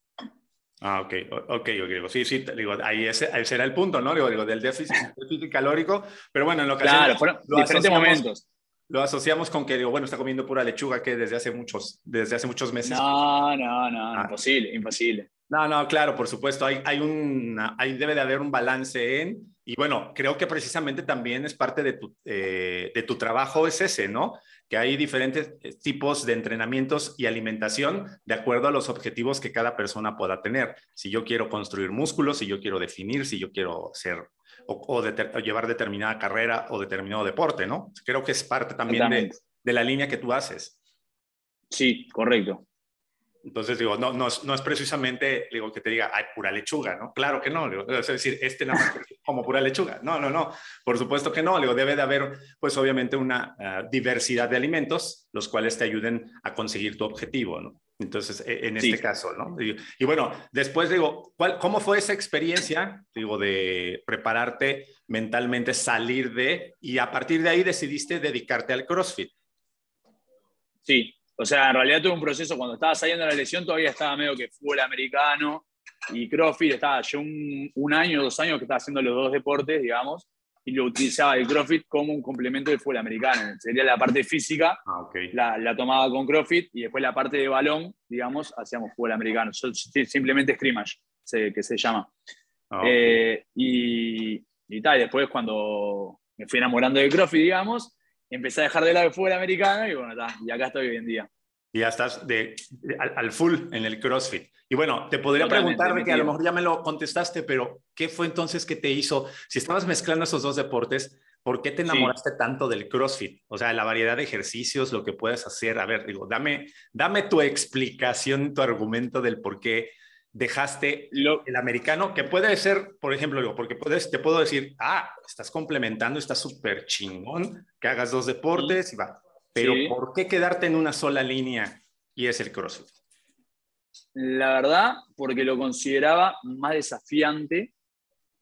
Ah, ok, ok, ok. Sí, sí, digo, ahí ese, será el punto, ¿no? Digo, digo del déficit, déficit, calórico, pero bueno, en lo que Claro, fueron diferentes momentos. Lo asociamos con que, digo, bueno, está comiendo pura lechuga que desde hace muchos, desde hace muchos meses. No, no, no, ah. imposible, imposible. No, no, claro, por supuesto, hay, hay un, hay, debe de haber un balance en, y bueno, creo que precisamente también es parte de tu, eh, de tu trabajo, es ese, ¿no? Que hay diferentes eh, tipos de entrenamientos y alimentación de acuerdo a los objetivos que cada persona pueda tener. Si yo quiero construir músculos, si yo quiero definir, si yo quiero ser o, llevar determinada carrera o determinado deporte, ¿no? Creo que es parte también de, de la línea que tú haces. Sí, correcto. Entonces, digo, no, no, no, es precisamente, digo, que te diga, ay, pura lechuga, ¿no? Claro que no, es decir, este nada más como pura lechuga. No, no, no, por supuesto que no, digo, debe de haber, pues obviamente, una ah, diversidad de alimentos, los cuales te ayuden a conseguir tu objetivo, ¿no? Entonces, e, en este caso, ¿no? Y, bueno, después digo, ¿cuál, ¿cómo fue esa experiencia, digo, de prepararte mentalmente, salir de, y a partir de ahí decidiste dedicarte al CrossFit? Sí, o sea, en realidad tuve un proceso, cuando estaba saliendo de la lesión todavía estaba medio que fútbol americano y CrossFit, estaba yo un, un año, dos años que estaba haciendo los dos deportes, digamos, y lo utilizaba el CrossFit como un complemento del fútbol americano. Sería la parte física, ah, la, la, tomaba con CrossFit y después la parte de balón, digamos, hacíamos fútbol americano. simplemente scrimmage, que se llama. Ah, eh, y, y tal, después cuando me fui enamorando de CrossFit, digamos, empecé a dejar de lado el fútbol americano y bueno, y acá estoy hoy en día. Y ya estás de, al, full en el CrossFit. Y bueno, te podría preguntar, que a lo mejor ya me lo contestaste, pero ¿qué fue entonces que te hizo, si estabas mezclando esos dos deportes, ¿por qué te enamoraste tanto del CrossFit? O sea, la variedad de ejercicios, lo que puedes hacer. A ver, digo, dame, dame tu explicación, tu argumento del por qué dejaste lo, el americano, que puede ser, por ejemplo, porque puedes, te puedo decir, ah, estás complementando, está súper chingón, que hagas dos deportes y va. Pero ¿por qué quedarte en una sola línea y es el CrossFit? La verdad, porque lo consideraba más desafiante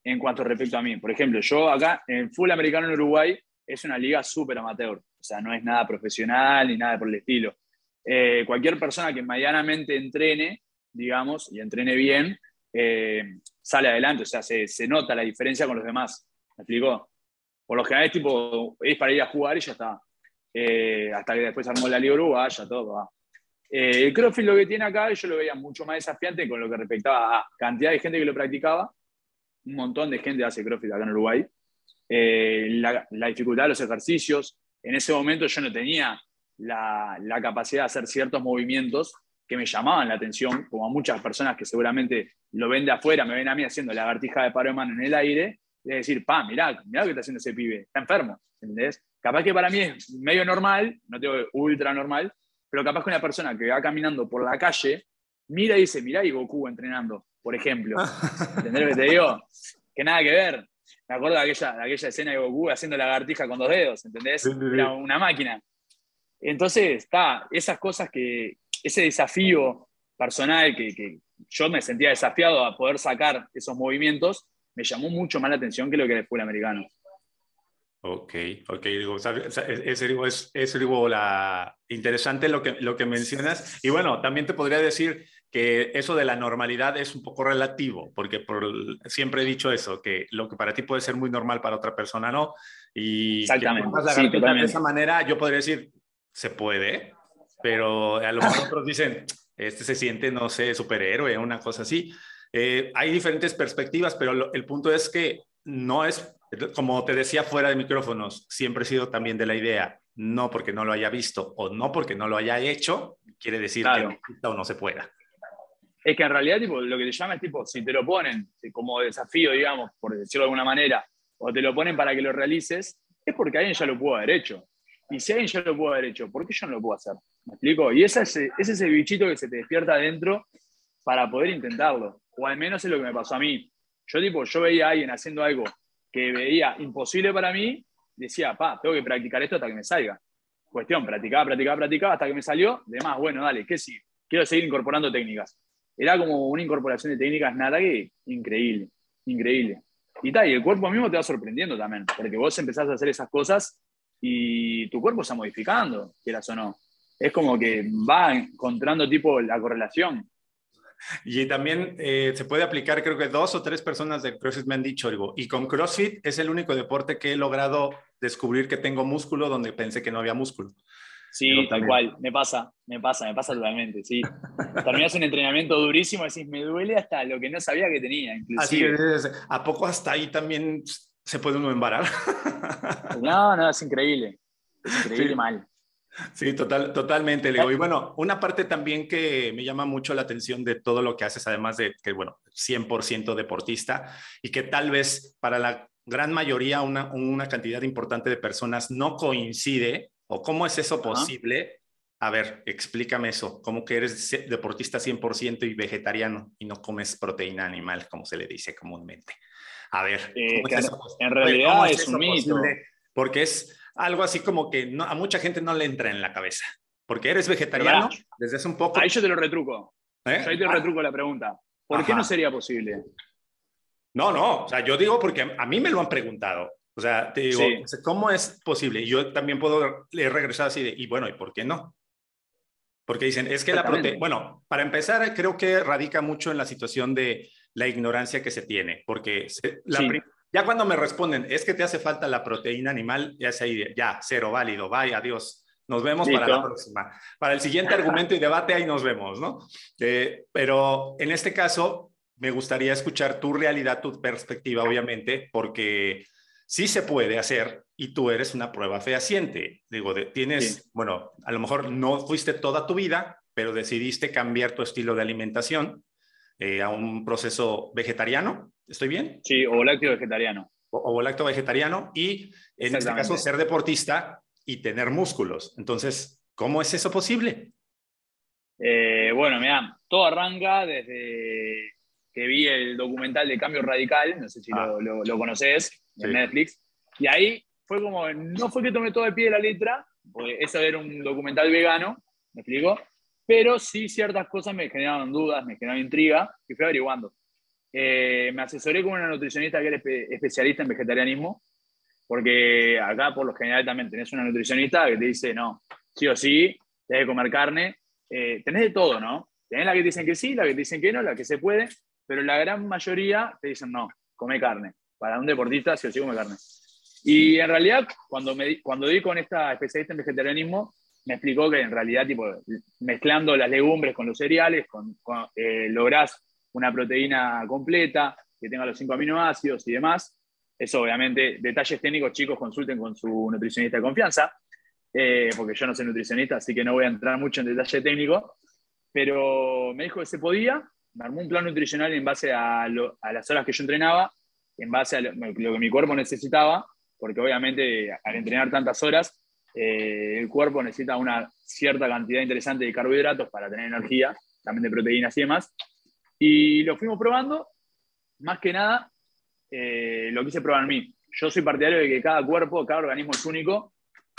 en cuanto respecto a mí. Por ejemplo, yo acá en Full Americano en Uruguay es una liga súper amateur, o sea, no es nada profesional ni nada por el estilo. Eh, cualquier persona que medianamente entrene digamos, y entrene bien, eh, sale adelante, o sea, se, nota la diferencia con los demás. ¿Me explicó? Por lo general es tipo, es para ir a jugar y ya está. Eh, hasta que después armó la Liga Uruguaya, todo va. Eh, el CrossFit lo que tiene acá, yo lo veía mucho más desafiante con lo que respectaba a cantidad de gente que lo practicaba. Un montón de gente hace CrossFit acá en Uruguay. la, dificultad de los ejercicios. En ese momento yo no tenía la, la capacidad de hacer ciertos movimientos que me llamaban la atención, como a muchas personas que seguramente lo ven de afuera, me ven a mí haciendo la lagartija de paro de mano en el aire, de decir, pa, mirá, mirá lo que está haciendo ese pibe, está enfermo, ¿entendés? Capaz que para mí es medio normal, no tengo ultra normal, pero capaz que una persona que va caminando por la calle, mira y dice, mirá y Goku entrenando, por ejemplo. ¿Entendés lo que te digo? Que nada que ver. Me acuerdo de aquella, aquella escena de Goku haciendo la lagartija con dos dedos, ¿entendés? Era una máquina. Entonces, está, esas cosas que, ese desafío personal que, yo me sentía desafiado a poder sacar esos movimientos, me llamó mucho más la atención que lo que fue el americano. Ok, ok, digo, es, es, es digo, la, interesante lo que, lo que mencionas. Y bueno, también te podría decir que eso de la normalidad es un poco relativo, porque por, siempre he dicho eso, que lo que para ti puede ser muy normal, para otra persona no. Y Exactamente. de esa manera, yo podría decir, se puede, pero a lo mejor otros dicen, este se siente, no sé, superhéroe, una cosa así. Eh, hay diferentes perspectivas, pero el punto es que no es, como te decía fuera de micrófonos, siempre he sido también de la idea, no porque no lo haya visto o no porque no lo haya hecho, quiere decir que no, o no se pueda. Es que en realidad tipo, lo que te llama es tipo, si te lo ponen como desafío, digamos, por decirlo de alguna manera, o te lo ponen para que lo realices, es porque alguien ya lo pudo haber hecho. Y si alguien ya lo pudo haber hecho, ¿por qué yo no lo puedo hacer? ¿Me explico? Y ese es, ese es el bichito que se te despierta adentro para poder intentarlo. O al menos es lo que me pasó a mí. Yo, tipo, yo veía a alguien haciendo algo que veía imposible para mí, decía, pa, tengo que practicar esto hasta que me salga. Cuestión, practicaba, practicaba, practicaba hasta que me salió. De más, bueno, dale, ¿qué sí? Quiero seguir incorporando técnicas. Era como una incorporación de técnicas nada que increíble. increíble. Y tal, y el cuerpo mismo te va sorprendiendo también, porque vos empezás a hacer esas cosas y tu cuerpo está modificando, quieras o no. Es como que va encontrando tipo la correlación. Y también eh, se puede aplicar, creo que dos o tres personas de CrossFit me han dicho algo. Y con CrossFit es el único deporte que he logrado descubrir que tengo músculo donde pensé que no había músculo. Sí, tal cual, me pasa, me pasa, me pasa totalmente, sí. Terminas un entrenamiento durísimo y decís, me duele hasta lo que no sabía que tenía, inclusive. Así es, ¿a poco hasta ahí también se puede uno embarar? No, no, es increíble, es increíble mal. Sí, total, totalmente, Leo. Y bueno, una parte también que me llama mucho la atención de todo lo que haces, además de que, bueno, 100% deportista y que tal vez para la gran mayoría, una, una cantidad importante de personas no coincide, o cómo es eso posible. A ver, explícame eso, ¿cómo que eres deportista 100% y vegetariano y no comes proteína animal, como se le dice comúnmente? A ver, eh, en realidad es, un mito. Porque es algo así como que a mucha gente no le entra en la cabeza. Porque eres vegetariano desde hace un poco. Ahí yo te lo retruco. ¿Eh? Ahí te ah. retruco la pregunta. ¿Por qué no sería posible? No, no, o sea, yo digo porque a mí me lo han preguntado. O sea, te digo, ¿cómo es posible? Y yo también puedo regresar así de, y bueno, ¿y por qué no? Porque dicen, es que la proteína, bueno, para empezar, creo que radica mucho en la situación de la ignorancia que se tiene, porque la, ya cuando me responden, es que te hace falta la proteína animal, ya es ahí, ya, cero válido, vaya, adiós. Nos vemos para la próxima. Para el siguiente argumento y debate, ahí nos vemos, ¿no? Eh, pero en este caso, me gustaría escuchar tu realidad, tu perspectiva, obviamente, porque sí se puede hacer y tú eres una prueba fehaciente. Digo, tienes, bueno, a lo mejor no fuiste toda tu vida, pero decidiste cambiar tu estilo de alimentación eh, a un proceso vegetariano. ¿Estoy bien? Sí, o lácteo vegetariano. O, o lácteo vegetariano y en este caso ser deportista y tener músculos. Entonces, ¿cómo es eso posible? Eh, bueno, mira, todo arranca desde que vi el documental de Cambio Radical, no sé si lo, ah. conoces, en Netflix, y ahí fue como, no fue que tomé todo de pie de la letra, porque eso era un documental vegano, ¿me explico? pero sí ciertas cosas me generaron dudas, me generaron intriga y fui averiguando. Eh, me asesoré con una nutricionista que era especialista en vegetarianismo, porque acá por lo general también tenés una nutricionista que te dice, no, sí o sí, tenés que comer carne, eh, tenés de todo, ¿no? Tenés la que dicen que sí, la que dicen que no, la que se puede, pero la gran mayoría te dicen, no, come carne. Para un deportista sí o sí come carne. Y en realidad, cuando, me, cuando di con esta especialista en vegetarianismo, me explicó que en realidad, tipo, mezclando las legumbres con los cereales, con, eh, lográs una proteína completa, que tenga los cinco aminoácidos y demás. Eso, obviamente, detalles técnicos, chicos, consulten con su nutricionista de confianza, eh, porque yo no soy nutricionista, así que no voy a entrar mucho en detalle técnico, pero me dijo que se podía, me armó un plan nutricional en base a, a las horas que yo entrenaba, en base a lo, lo, que mi cuerpo necesitaba, porque obviamente al entrenar tantas horas eh, el cuerpo necesita una cierta cantidad interesante de carbohidratos para tener energía, también de proteínas y demás. Y lo fuimos probando, más que nada, eh, lo quise probar en mí. Yo soy partidario de que cada cuerpo, cada organismo es único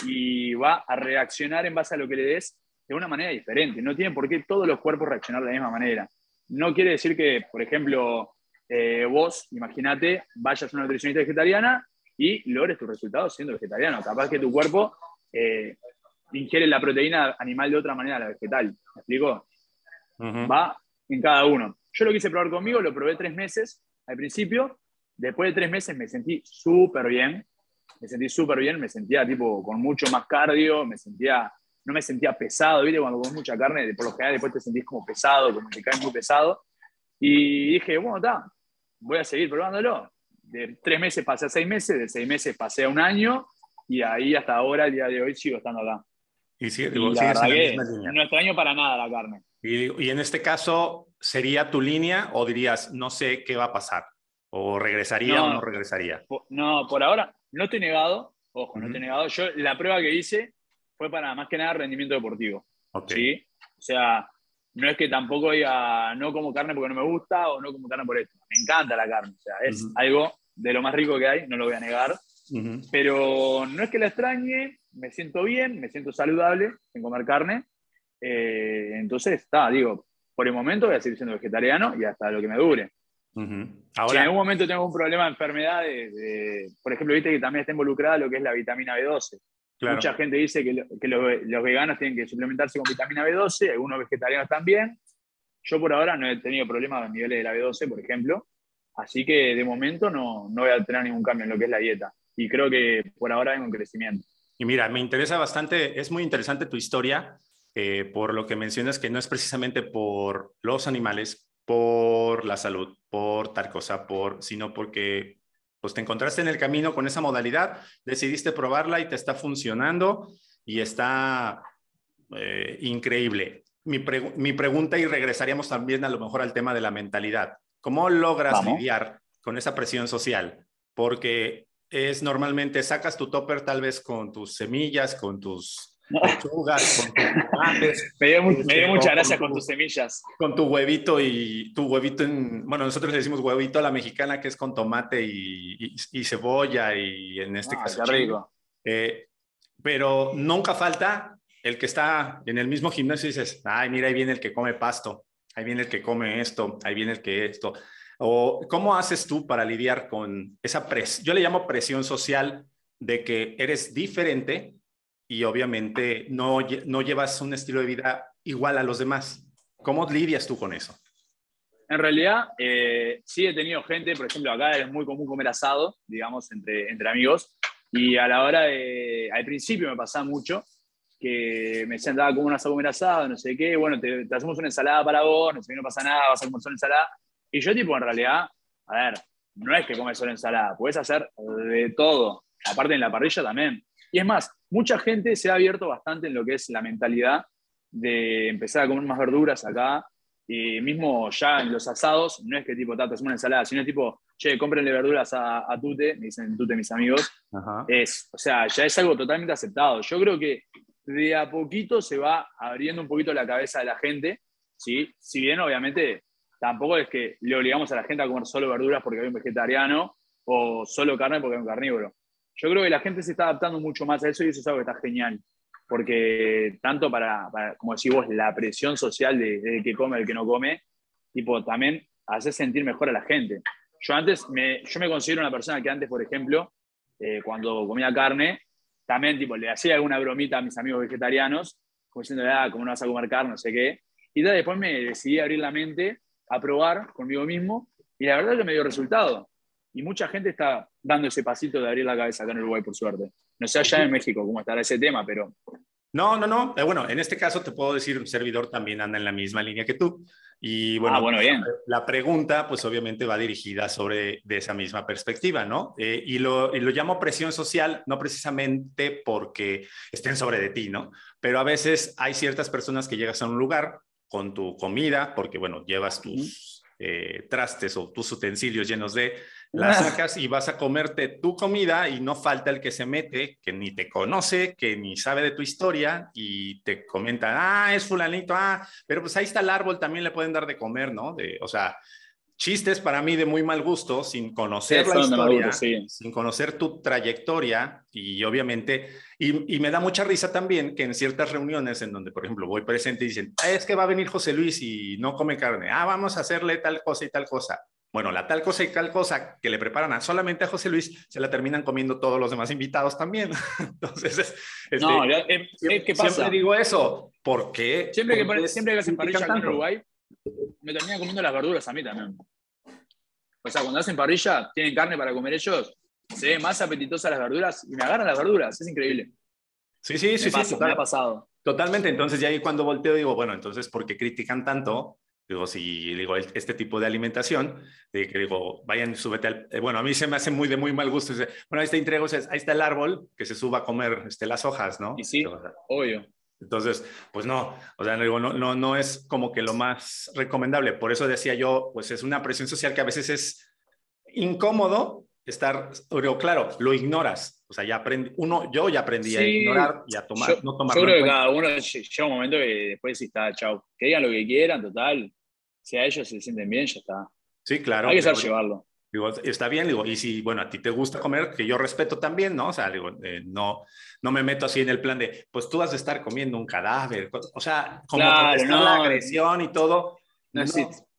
y va a reaccionar en base a lo que le des de una manera diferente. No tiene por qué todos los cuerpos reaccionar de la misma manera. No quiere decir que, por ejemplo, eh, vos, imagínate, vayas a una nutricionista vegetariana y logres tus resultados siendo vegetariano. Capaz que tu cuerpo eh, ingiere la proteína animal de otra manera a la vegetal. ¿Me explico? Va en cada uno. Yo lo quise probar conmigo, lo probé tres meses al principio. Después de tres meses me sentí súper bien. Me sentí súper bien, me sentía tipo con mucho más cardio, me sentía, no me sentía pesado, ¿viste? Cuando comes mucha carne, por lo general después te sentís como pesado, como te cae muy pesado. Y dije, bueno, está, voy a seguir probándolo. De tres meses pasé a seis meses, de seis meses pasé a un año, y ahí hasta ahora, el día de hoy, sigo estando acá. Y, sí, digo, la no extraño para nada la carne. Y, y, en este caso, ¿sería tu línea o dirías, no sé qué va a pasar? ¿O regresaría o no regresaría? no, por ahora no te he negado, ojo, no te he negado. Yo la prueba que hice fue para más que nada rendimiento deportivo. ¿sí? O sea, no es que tampoco diga no como carne porque no me gusta o no como carne por esto. Me encanta la carne. O sea, es algo de lo más rico que hay, no lo voy a negar. Pero no es que la extrañe, me siento bien, me siento saludable en comer carne. Eh, entonces, está, digo, por el momento voy a seguir siendo vegetariano y hasta lo que me dure. Ahora, si en algún momento tengo un problema de enfermedad, por ejemplo, viste que también está involucrada lo que es la vitamina B12. Mucha gente dice que, los, veganos tienen que suplementarse con vitamina B12, algunos vegetarianos también. Yo por ahora no he tenido problemas a niveles de la B12, por ejemplo. Así que de momento no, no voy a tener ningún cambio en lo que es la dieta. Y creo que por ahora hay un crecimiento. Y mira, me interesa bastante, es muy interesante tu historia, eh, por lo que mencionas que no es precisamente por los animales, por la salud, por tal cosa, por, sino porque pues te encontraste en el camino con esa modalidad, decidiste probarla y te está funcionando y está eh, increíble. Mi, mi, pregunta y regresaríamos también a lo mejor al tema de la mentalidad. ¿Cómo logras lidiar con esa presión social? Porque es normalmente sacas tu topper tal vez con tus semillas, con tus lechugas, con tus tomates. Me dio, este, mucha gracia con, tus semillas. Con tu huevito y tu huevito en, bueno, nosotros le decimos huevito a la mexicana que es con tomate y, y, cebolla y en este ah, caso. Rico. Eh, pero nunca falta el que está en el mismo gimnasio y dices, ay, mira, ahí viene el que come pasto, ahí viene el que come esto, ahí viene el que esto. ¿O cómo haces tú para lidiar con esa presión? Yo le llamo presión social de que eres diferente y obviamente no, no llevas un estilo de vida igual a los demás. ¿Cómo lidias tú con eso? En realidad, eh, sí he tenido gente, por ejemplo, acá es muy común comer asado, digamos, entre, entre amigos, y a la hora de, al principio me pasaba mucho, que me decían, como un asado, comer asado, no sé qué, bueno, te, te, hacemos una ensalada para vos, no sé qué, no pasa nada, vas a comer una ensalada, y yo, tipo, en realidad, a ver, no es que comes solo ensalada, puedes hacer de todo, aparte en la parrilla también. Y es más, mucha gente se ha abierto bastante en lo que es la mentalidad de empezar a comer más verduras acá. Y mismo ya en los asados, no es que tipo, tatas una ensalada, sino tipo, che, cómprenle verduras a, Tute, me dicen Tute mis amigos. Es, o sea, ya es algo totalmente aceptado. Yo creo que de a poquito se va abriendo un poquito la cabeza de la gente, ¿sí? Si bien obviamente tampoco es que le obligamos a la gente a comer solo verduras porque hay un vegetariano o solo carne porque hay un carnívoro. Yo creo que la gente se está adaptando mucho más a eso y eso es algo que está genial. Porque tanto para, como decís vos, la presión social de, que come, el que no come, tipo, también hace sentir mejor a la gente. Yo antes, me, yo me considero una persona que antes, por ejemplo, eh, cuando comía carne, también tipo, le hacía alguna bromita a mis amigos vegetarianos, como diciendo, ah, ¿cómo no vas a comer carne? No sé qué. Y después me decidí abrir la mente a probar conmigo mismo y la verdad es que me dio resultado. Y mucha gente está dando ese pasito de abrir la cabeza acá en Uruguay, por suerte. No sé allá en México cómo estará ese tema, pero... No, no, no. Eh, bueno, en este caso te puedo decir, un servidor también anda en la misma línea que tú. Y bueno, ah, bueno bien. la pregunta pues obviamente va dirigida sobre de esa misma perspectiva, ¿no? Eh, y, lo, y, lo, llamo presión social, no precisamente porque estén sobre de ti, ¿no? Pero a veces hay ciertas personas que llegas a un lugar con tu comida, porque bueno, llevas tus eh, trastes o tus utensilios llenos de, las sacas y vas a comerte tu comida y no falta el que se mete, que ni te conoce, que ni sabe de tu historia y te comenta, ah, es fulanito, ah, pero pues ahí está el árbol, también le pueden dar de comer, ¿no? De, o sea, chistes para mí de muy mal gusto, sin conocer la historia, sin conocer tu trayectoria y obviamente, y, me da mucha risa también que en ciertas reuniones en donde, por ejemplo, voy presente y dicen, ah, es que va a venir José Luis y no come carne, ah, vamos a hacerle tal cosa y tal cosa. Bueno, la tal cosa y tal cosa que le preparan a, solamente a José Luis, se la terminan comiendo todos los demás invitados también. Entonces, este, no, eh, eh, ¿qué pasa? Siempre digo eso, porque siempre que, siempre que hacen parrilla en Uruguay, me terminan comiendo las verduras a mí también. O sea, cuando hacen parrilla, tienen carne para comer ellos, se ven más apetitosas las verduras y me agarran las verduras, es increíble. Sí, sí, sí, sí. me ha pasado. Totalmente, entonces ya ahí cuando volteo digo, bueno, entonces, ¿por qué critican tanto? Digo, si digo, este tipo de alimentación, que digo, vayan, súbete al... Eh, bueno, a mí se me hace muy de muy mal gusto. Bueno, ahí está entrego, ahí está el árbol, que se suba a comer este, las hojas, ¿no? Y sí, obvio. Entonces, pues no, o sea, no, no, no es como que lo más recomendable. Por eso decía yo, pues es una presión social que a veces es incómodo estar, pero claro, lo ignoras. O sea, ya aprendí, uno, yo ya aprendí a ignorar y a tomar, no tomar. Yo creo que cada uno llega un momento que después sí está, chao, que digan lo que quieran, total. Si a ellos se sienten bien, ya está. Sí, claro. Hay que saber llevarlo. Digo, está bien, digo, y si, bueno, a ti te gusta comer, que yo respeto también, ¿no? O sea, digo, eh, no, no me meto así en el plan de, pues tú vas a estar comiendo un cadáver, o sea, como claro, la agresión y todo. No,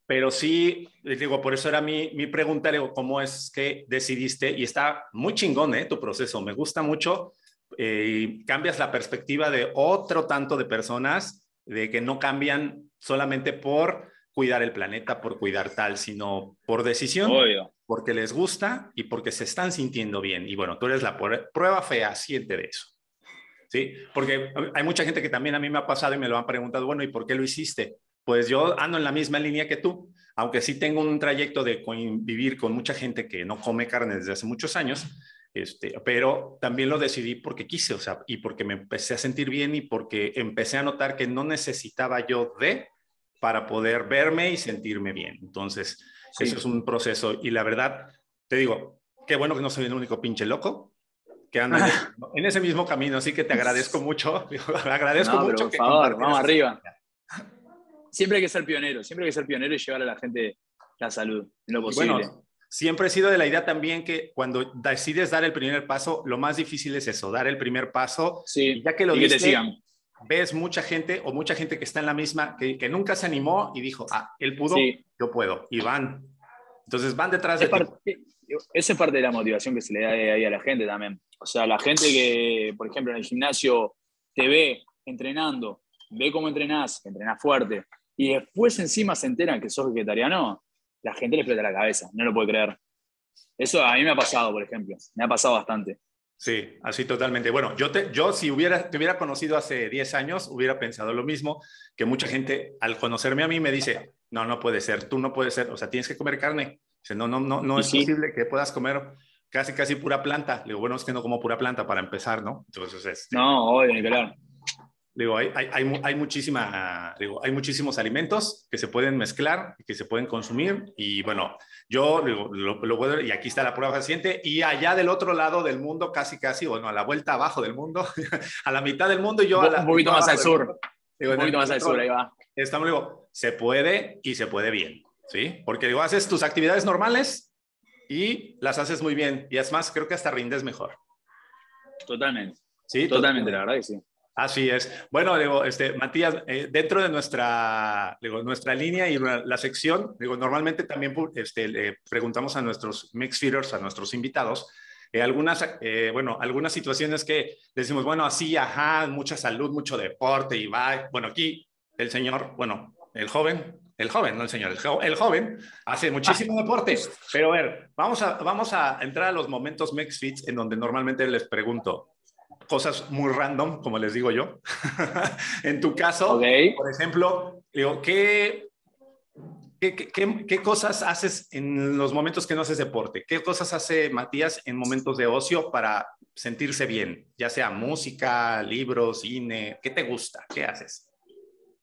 pero sí, les digo, por eso era mi, mi pregunta, digo, ¿cómo es que decidiste? Y está muy chingón, ¿eh? Tu proceso, me gusta mucho. Eh, cambias la perspectiva de otro tanto de personas, de que no cambian solamente por cuidar el planeta, por cuidar tal, sino por decisión, porque les gusta y porque se están sintiendo bien. Y bueno, tú eres la prueba fehaciente de eso. ¿Sí? Porque hay mucha gente que también a mí me ha pasado y me lo han preguntado, bueno, ¿y por qué lo hiciste? pues yo ando en la misma línea que tú, aunque sí tengo un trayecto de vivir con mucha gente que no come carne desde hace muchos años, este, pero también lo decidí porque quise, o sea, y porque me empecé a sentir bien y porque empecé a notar que no necesitaba yo de para poder verme y sentirme bien. Entonces, eso es un proceso y la verdad, te digo, qué bueno que no soy el único pinche loco que anda en ese mismo camino, así que te agradezco mucho, agradezco mucho. Por favor, vamos arriba siempre hay que ser pionero, siempre hay que ser pionero y llevar a la gente la salud, en lo posible. Bueno, siempre he sido de la idea también que cuando decides dar el primer paso, lo más difícil es eso, dar el primer paso. Sí, ya que lo dices, ves mucha gente o mucha gente que está en la misma, que, que nunca se animó y dijo, ah, él pudo, yo puedo, y van. Entonces van detrás de ti. Esa es parte de la motivación que se le da ahí a la gente también. O sea, la gente que, por ejemplo, en el gimnasio te ve entrenando, ve cómo entrenás, entrenás fuerte, y después encima se enteran que sos vegetariano, la gente le explota la cabeza, no lo puede creer. Eso a mí me ha pasado, por ejemplo, me ha pasado bastante. Sí, así totalmente. Bueno, yo, te, yo si hubiera, te hubiera conocido hace 10 años, hubiera pensado lo mismo, que mucha gente al conocerme a mí me dice, no, no puede ser, tú no puedes ser, o sea, tienes que comer carne. Dice, no, no, no, no es posible que puedas comer casi, casi pura planta. Le digo, bueno, es que no como pura planta para empezar, ¿no? Entonces, este No, obvio, claro. Digo, hay, hay, hay, muchísima, digo, hay muchísimos alimentos que se pueden mezclar, que se pueden consumir y bueno, yo digo, lo, lo puedo, y aquí está la prueba reciente y allá del otro lado del mundo, casi casi, bueno, a la vuelta abajo del mundo, a la mitad del mundo y yo a un poquito más al sur. un poquito más al sur, ahí va. Estamos, digo, se puede y se puede bien, ¿sí? Porque digo, haces tus actividades normales y las haces muy bien y es más, creo que hasta rindes mejor. Totalmente. Sí, totalmente, la verdad que sí. Así es. Bueno, digo, este, Matías, eh, dentro de nuestra, digo, nuestra línea y la, sección, digo, normalmente también este, le preguntamos a nuestros mix feeders, a nuestros invitados, eh, algunas, eh, bueno, algunas situaciones que decimos, bueno, así, ajá, mucha salud, mucho deporte y va. Bueno, aquí el señor, bueno, el joven, el joven, no el señor, el, joven hace muchísimo deporte. Pero a ver, vamos a, vamos a entrar a los momentos mix fits en donde normalmente les pregunto, cosas muy random, como les digo yo. en tu caso, por ejemplo, digo, ¿qué, qué, qué, qué, cosas haces en los momentos que no haces deporte? ¿Qué cosas hace Matías en momentos de ocio para sentirse bien? Ya sea música, libros, cine, ¿qué te gusta? ¿Qué haces?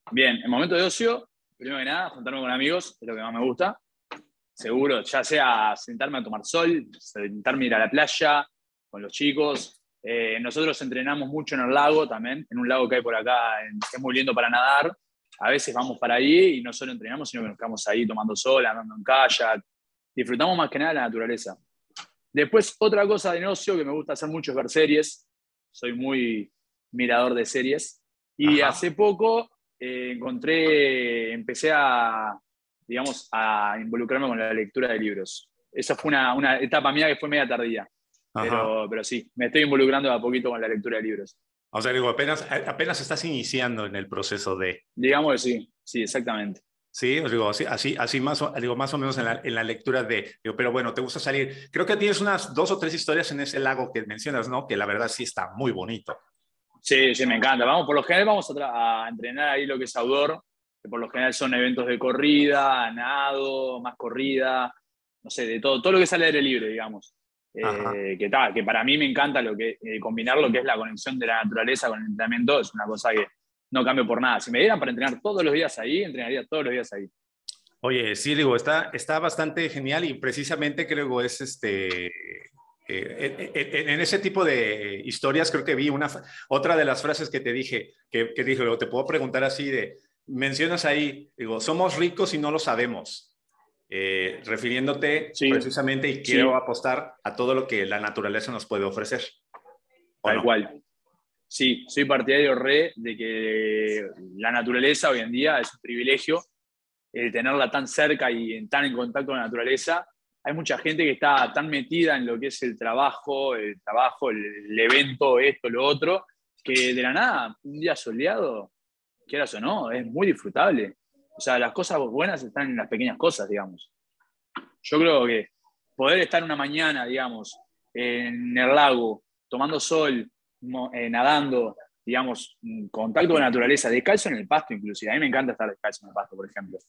Bien, en momentos de ocio, primero que nada, juntarme con amigos, es lo que más me gusta. Seguro, ya sea sentarme a tomar sol, sentarme a ir a la playa con los chicos, eh, nosotros entrenamos mucho en el lago también, en un lago que hay por acá, que es muy lindo para nadar. A veces vamos para ahí y no solo entrenamos, sino que nos quedamos ahí tomando sol, andando en kayak. Disfrutamos más que nada de la naturaleza. Después, otra cosa de negocio que me gusta hacer mucho es ver series. Soy muy mirador de series. Y hace poco eh, encontré, empecé a, digamos, a involucrarme con la lectura de libros. Esa fue una, una etapa mía que fue media tardía. Pero, pero, sí, me estoy involucrando a poquito con la lectura de libros. O sea, digo, apenas, apenas estás iniciando en el proceso de... Digamos que sí, sí, exactamente. Sí, os digo, así, así, así más, o, digo, más o menos en la, en la lectura de, digo, pero bueno, te gusta salir. Creo que tienes unas dos o tres historias en ese lago que mencionas, ¿no? Que la verdad sí está muy bonito. Sí, sí, me encanta. Vamos, por lo general vamos a, a entrenar ahí lo que es outdoor, que por lo general son eventos de corrida, nado, más corrida, no sé, de todo, todo lo que sale del libre, digamos. Eh, que, tal, que para mí me encanta lo que, eh, combinar lo que es la conexión de la naturaleza con el entrenamiento, es una cosa que no cambio por nada. Si me dieran para entrenar todos los días ahí, entrenaría todos los días ahí. Oye, sí, digo, está, está bastante genial y precisamente creo que es este, eh, en, ese tipo de historias creo que vi una, otra de las frases que te dije, que, que dije, te puedo preguntar así de, mencionas ahí, digo, somos ricos y no lo sabemos. Eh, refiriéndote precisamente y quiero apostar a todo lo que la naturaleza nos puede ofrecer. Tal cual. Sí, soy partidario re de que la naturaleza hoy en día es un privilegio el tenerla tan cerca y tan en contacto con la naturaleza, hay mucha gente que está tan metida en lo que es el trabajo, el trabajo, el, evento, esto, lo otro, que de la nada, un día soleado, quieras o no, es muy disfrutable. O sea, las cosas buenas están en las pequeñas cosas, digamos. Yo creo que poder estar una mañana, digamos, en el lago, tomando sol, eh, nadando, digamos, contacto con la naturaleza, descalzo en el pasto inclusive. A mí me encanta estar descalzo en el pasto, por ejemplo.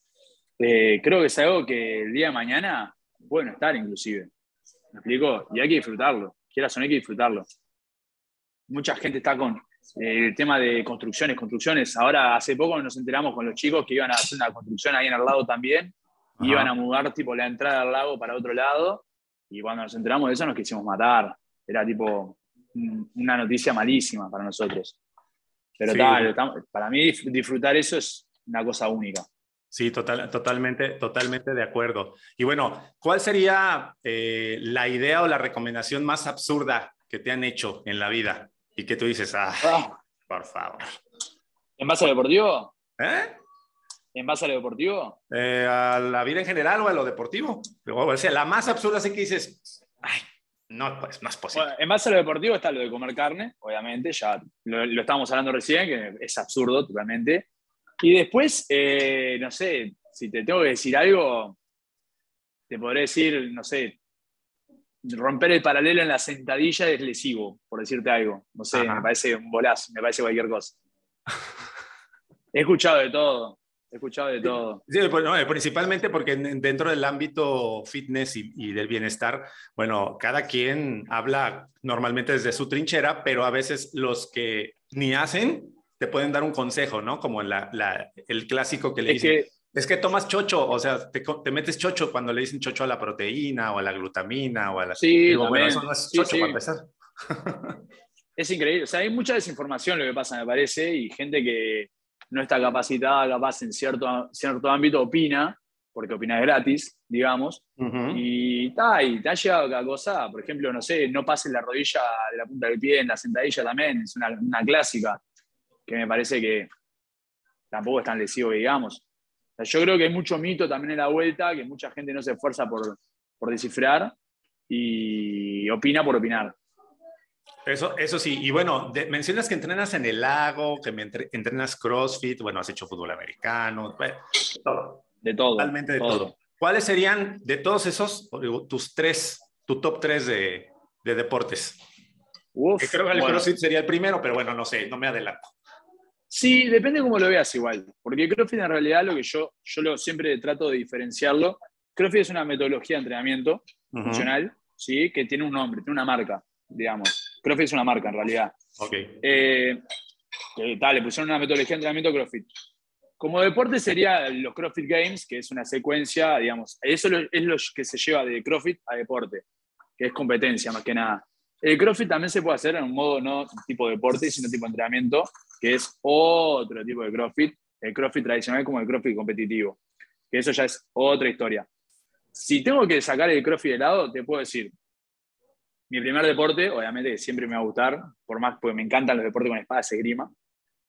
Eh, creo que es algo que el día de mañana bueno estar inclusive. ¿Me explico? Y hay que disfrutarlo. Quieras o no hay que disfrutarlo. Mucha gente está con el tema de construcciones, construcciones. Ahora, hace poco nos enteramos con los chicos que iban a hacer una construcción ahí en el lago también. Iban a mudar tipo la entrada al lago para otro lado. Y cuando nos enteramos de eso nos quisimos matar. Era tipo una noticia malísima para nosotros. Pero tal, para mí disfrutar eso es una cosa única. Sí, total, totalmente, totalmente de acuerdo. Y bueno, ¿cuál sería eh, la idea o la recomendación más absurda que te han hecho en la vida y que tú dices, ah, por favor? ¿En base a lo deportivo? ¿Eh? ¿En base a lo deportivo? Eh, ¿A la vida en general o a lo deportivo? O sea, la más absurda sí que dices, ay, no, pues, no es posible. en base a lo deportivo está lo de comer carne, obviamente, ya lo, lo estábamos hablando recién, que es absurdo totalmente. Y después, eh, no sé, si te tengo que decir algo, te podré decir, no sé, romper el paralelo en la sentadilla es lesivo, por decirte algo. No sé, me parece un bolazo, me parece cualquier cosa. He escuchado de todo, he escuchado de todo. Sí, pues, principalmente porque dentro del ámbito fitness y, y, del bienestar, bueno, cada quien habla normalmente desde su trinchera, pero a veces los que ni hacen te pueden dar un consejo, ¿no? Como la, la, el clásico que le dicen. Es que tomas chocho, o sea, te, te, metes chocho cuando le dicen chocho a la proteína o a la glutamina o a la... Sí, bueno, eso no es chocho para empezar. es increíble, o sea, hay mucha desinformación lo que pasa, me parece, y gente que no está capacitada, capaz en cierto, cierto ámbito, opina, porque opina gratis, digamos, y, ta, y te ha llegado cada cosa, por ejemplo, no sé, no pases la rodilla de la punta del pie en la sentadilla también, es una, una clásica que me parece que tampoco es tan lesivo, digamos. Yo creo que hay mucho mito también en la vuelta, que mucha gente no se esfuerza por, por descifrar y opina por opinar. Eso, eso sí, y bueno, mencionas que entrenas en el lago, que me entrenas CrossFit, bueno, has hecho fútbol americano, todo. De todo. Totalmente de todo. ¿Cuáles serían de todos esos tus tres, tu top tres de, de deportes? Uf, creo que el CrossFit sería el primero, pero bueno, no sé, no me adelanto. Sí, depende cómo lo veas igual, porque CrossFit en realidad lo que yo, yo lo, siempre trato de diferenciarlo, CrossFit es una metodología de entrenamiento funcional, ¿sí? que tiene un nombre, tiene una marca, digamos. CrossFit es una marca en realidad. Ok. Eh, tal, le pusieron una metodología de entrenamiento CrossFit. Como deporte sería los CrossFit Games, que es una secuencia, digamos, eso es lo que se lleva de CrossFit a deporte, que es competencia más que nada. El CrossFit también se puede hacer en un modo no tipo deporte, sino tipo entrenamiento, que es otro tipo de CrossFit, el CrossFit tradicional como el CrossFit competitivo, que eso ya es otra historia. Si tengo que sacar el CrossFit de lado, te puedo decir, mi primer deporte, obviamente siempre me va a gustar, por más porque me encantan los deportes con espadas, esgrima,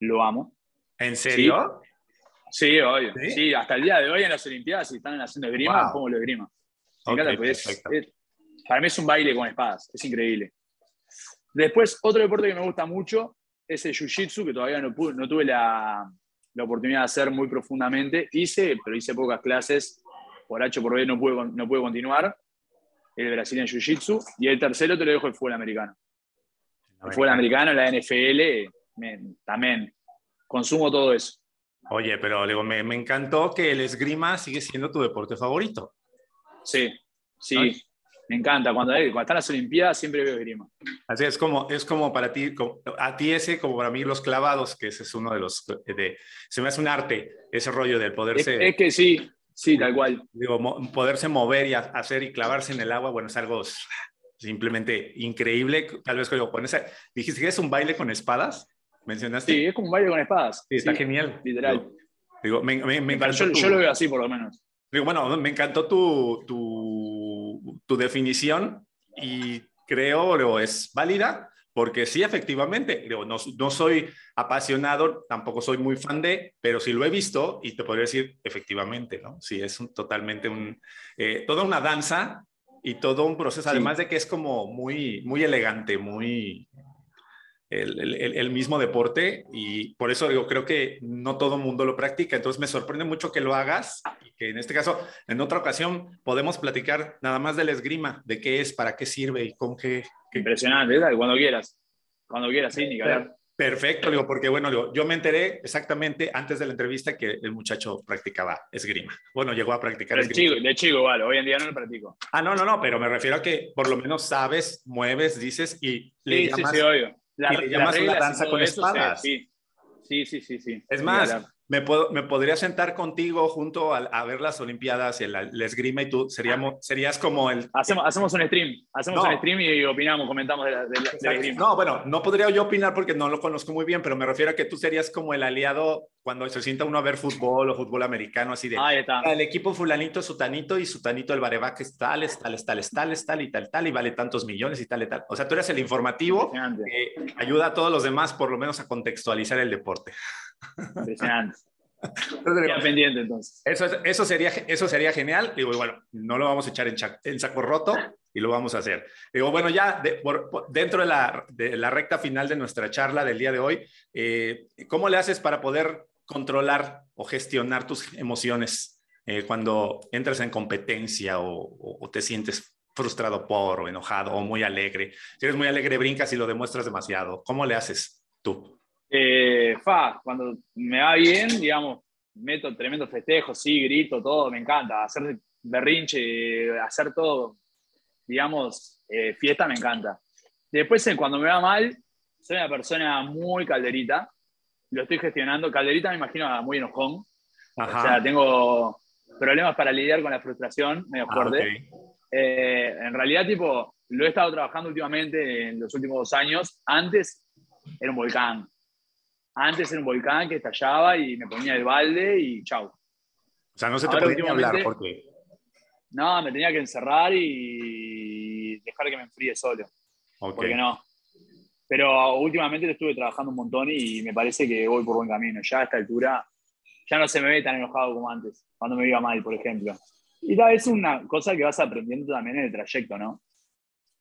lo amo. ¿En serio? Sí, obvio. ¿Sí? hasta el día de hoy en las Olimpiadas, si están haciendo esgrima, pongo lo esgrima. Me encanta, para mí es un baile con espadas, es increíble. Después, otro deporte que me gusta mucho es el jiu-jitsu, que todavía no, no tuve la, la, oportunidad de hacer muy profundamente. Hice, pero hice pocas clases. Por H por B no pude, no pude continuar. El brasileño jiu-jitsu. Y el tercero te lo dejo el fútbol americano. El fútbol americano, la NFL, también. Consumo todo eso. Oye, pero digo, me, me, encantó que el esgrima sigue siendo tu deporte favorito. Sí, sí. Me encanta. Cuando, cuando están las Olimpiadas siempre veo esgrima. Así es como, es como para ti, a ti ese, como para mí los clavados, que ese es uno de los, de, se me hace un arte, ese rollo del poderse... Es, que sí, sí, tal cual. Digo, poderse mover y hacer y clavarse en el agua, bueno, es algo simplemente increíble. Tal vez con esa, dijiste que es un baile con espadas, mencionaste. Sí, es como un baile con espadas. Sí, está genial. Literal. Digo, me, me, yo, yo, lo veo así por lo menos. Digo, bueno, me encantó tu, tu tu definición y creo o es válida porque sí, efectivamente, no, no soy apasionado, tampoco soy muy fan de, pero sí lo he visto y te podría decir, efectivamente, ¿no? Sí, es un, totalmente un, eh, toda una danza y todo un proceso, además de que es como muy, muy elegante, muy, el, mismo deporte y por eso yo creo que no todo el mundo lo practica. Entonces me sorprende mucho que lo hagas y que en este caso, en otra ocasión, podemos platicar nada más del esgrima, de qué es, para qué sirve y con qué. Impresionante, ¿verdad? Cuando quieras. Cuando quieras, sí, Nicolás. Perfecto, digo, porque bueno, yo me enteré exactamente antes de la entrevista que el muchacho practicaba esgrima. Bueno, llegó a practicar esgrima. de chico, igual, hoy en día no lo practico. Ah, no, no, no, pero me refiero a que por lo menos sabes, mueves, dices y le llamas, sí, sí, obvio la, y le llamas una danza con espadas. Sí. sí, sí, sí, sí. Es más, me, puedo, me podría sentar contigo junto a, ver las Olimpiadas y el, esgrima y tú seríamos, serías como el... Hacemos, hacemos un stream, hacemos un stream y opinamos, comentamos de, de, No, bueno, no podría yo opinar porque no lo conozco muy bien, pero me refiero a que tú serías como el aliado cuando se sienta uno a ver fútbol o fútbol americano, así de... Ahí está. El equipo fulanito, sutanito y sutanito el barebaque es tal, es tal, es tal, es tal, es tal y tal, tal, y vale tantos millones y tal y tal. O sea, tú eres el informativo que ayuda a todos los demás por lo menos a contextualizar el deporte. Impresionante. Entonces, pendiente entonces. Eso, eso, sería, eso sería genial. Digo, bueno, no lo vamos a echar en, en saco roto y lo vamos a hacer. Digo, bueno, ya dentro de la, de la, recta final de nuestra charla del día de hoy, eh, ¿cómo le haces para poder controlar o gestionar tus emociones eh, cuando entras en competencia o, o, te sientes frustrado por o enojado o muy alegre? Si eres muy alegre, brincas y lo demuestras demasiado. ¿Cómo le haces tú? Eh, fa, cuando me va bien, digamos, meto tremendo festejo, sí, grito, todo, me encanta. Hacer berrinche, hacer todo, digamos, eh, fiesta me encanta. Después, cuando me va mal, soy una persona muy calderita, lo estoy gestionando. Calderita me imagino muy enojón. O sea, tengo problemas para lidiar con la frustración, medio ah, fuerte. Eh, en realidad, tipo, lo he estado trabajando últimamente en los últimos dos años. Antes era un volcán. Antes era un volcán que estallaba y me ponía el balde y chau. O sea, no se te podía hablar porque... No, me tenía que encerrar y dejar que me enfríe solo. Okay. Porque no. Pero últimamente lo estuve trabajando un montón y me parece que voy por buen camino. Ya a esta altura ya no se me ve tan enojado como antes, cuando me iba mal, por ejemplo. Y tal vez una cosa que vas aprendiendo también en el trayecto, ¿no?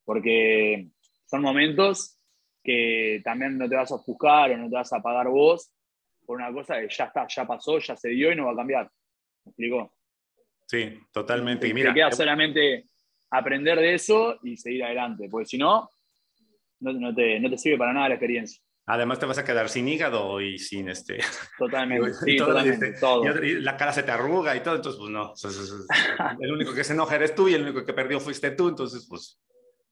Porque son momentos que también no te vas a ofuscar o no te vas a pagar vos por una cosa que ya está, ya pasó, ya se dio y no va a cambiar. ¿Me explico? Sí, totalmente. Y mira, te queda solamente aprender de eso y seguir adelante, porque si no, no, te, no te sirve para nada la experiencia. Además te vas a quedar sin hígado y sin este... Totalmente, sí, totalmente, todo. Y la cara se te arruga y todo, entonces pues no. el único que se enoja eres tú y el único que perdió fuiste tú, entonces pues...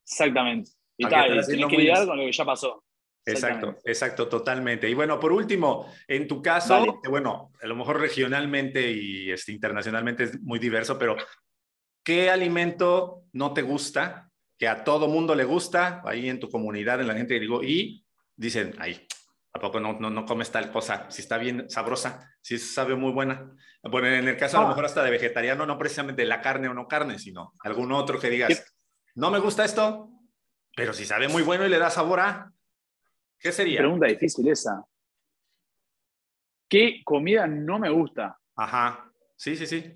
Exactamente. Y tal, tienes que lidiar con lo que ya pasó. Exacto, exacto, totalmente. Y bueno, por último, en tu caso, bueno, a lo mejor regionalmente y este, internacionalmente es muy diverso, pero ¿qué alimento no te gusta? Que a todo mundo le gusta, ahí en tu comunidad, en la gente, digo, y dicen, ay, ¿a poco no, no, no comes tal cosa? Si está bien sabrosa, si sabe muy buena. Bueno, en el caso a lo ah. mejor hasta de vegetariano, no precisamente la carne o no carne, sino algún otro que digas, no me gusta esto, pero si sabe muy bueno y le da sabor a, ¿qué sería? Pregunta difícil esa. ¿Qué comida no me gusta? Ajá, sí, sí, sí.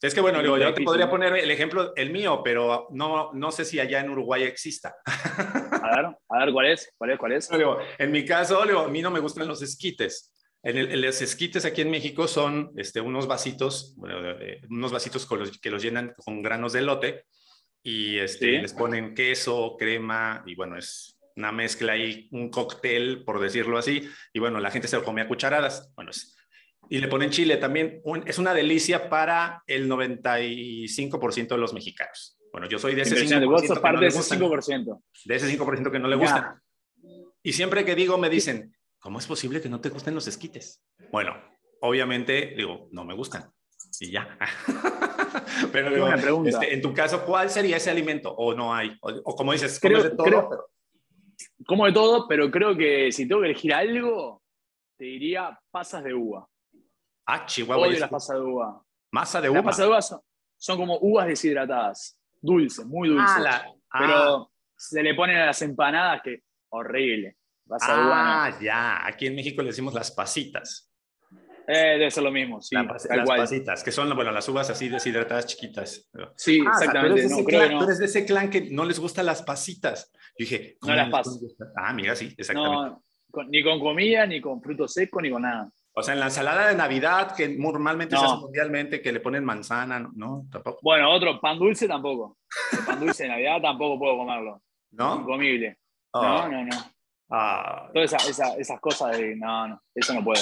Es que bueno, yo te podría poner el ejemplo, el mío, pero no, no sé si allá en Uruguay exista. A ver, a ver, ¿cuál es? ¿Cuál es? ¿Cuál es? en mi caso, a mí no me gustan los esquites. En los esquites aquí en México son este, unos vasitos, bueno, unos vasitos que los llenan con granos de lote y este, les ponen queso, crema y bueno, es una mezcla ahí, un cóctel, por decirlo así, y bueno, la gente se lo come a cucharadas. Bueno, y le ponen chile también. es una delicia para el 95% de los mexicanos. Bueno, yo soy de ese 5%. Que no de ese 5%. De ese 5% que no le gusta. Y siempre que digo, me dicen, ¿cómo es posible que no te gusten los esquites? Bueno, obviamente digo, no me gustan. Y ya. Pero este, en tu caso, ¿cuál sería ese alimento? ¿O no hay? O, como dices, creo, de todo? Como de todo, pero creo que si tengo que elegir algo, te diría pasas de uva. Ah, chihuahua. Odio las pasas de uva. Masa de uva. Las pasas de uva son, como uvas deshidratadas, dulces, muy dulces. Ah, pero, se le ponen a las empanadas que horrible. ah, ya. Aquí en México le decimos las pasitas. Eh, debe ser lo mismo, sí. las pasitas, que son bueno, las uvas así deshidratadas chiquitas. Sí, ah, exactamente. Tú eres, de ese clan que no les gustan las pasitas. Yo dije, no las pasas. Ah, mira, sí, exactamente. No, ni con comida, ni con fruto seco, ni con nada. O sea, en la ensalada de Navidad, que normalmente se hace mundialmente, que le ponen manzana, ¿no? Tampoco. Bueno, otro, pan dulce tampoco. pan dulce de Navidad tampoco puedo comerlo. ¿No? Incomible. No, ah. no, no. Ah. Todas esas cosas de, no, no, eso no puedo.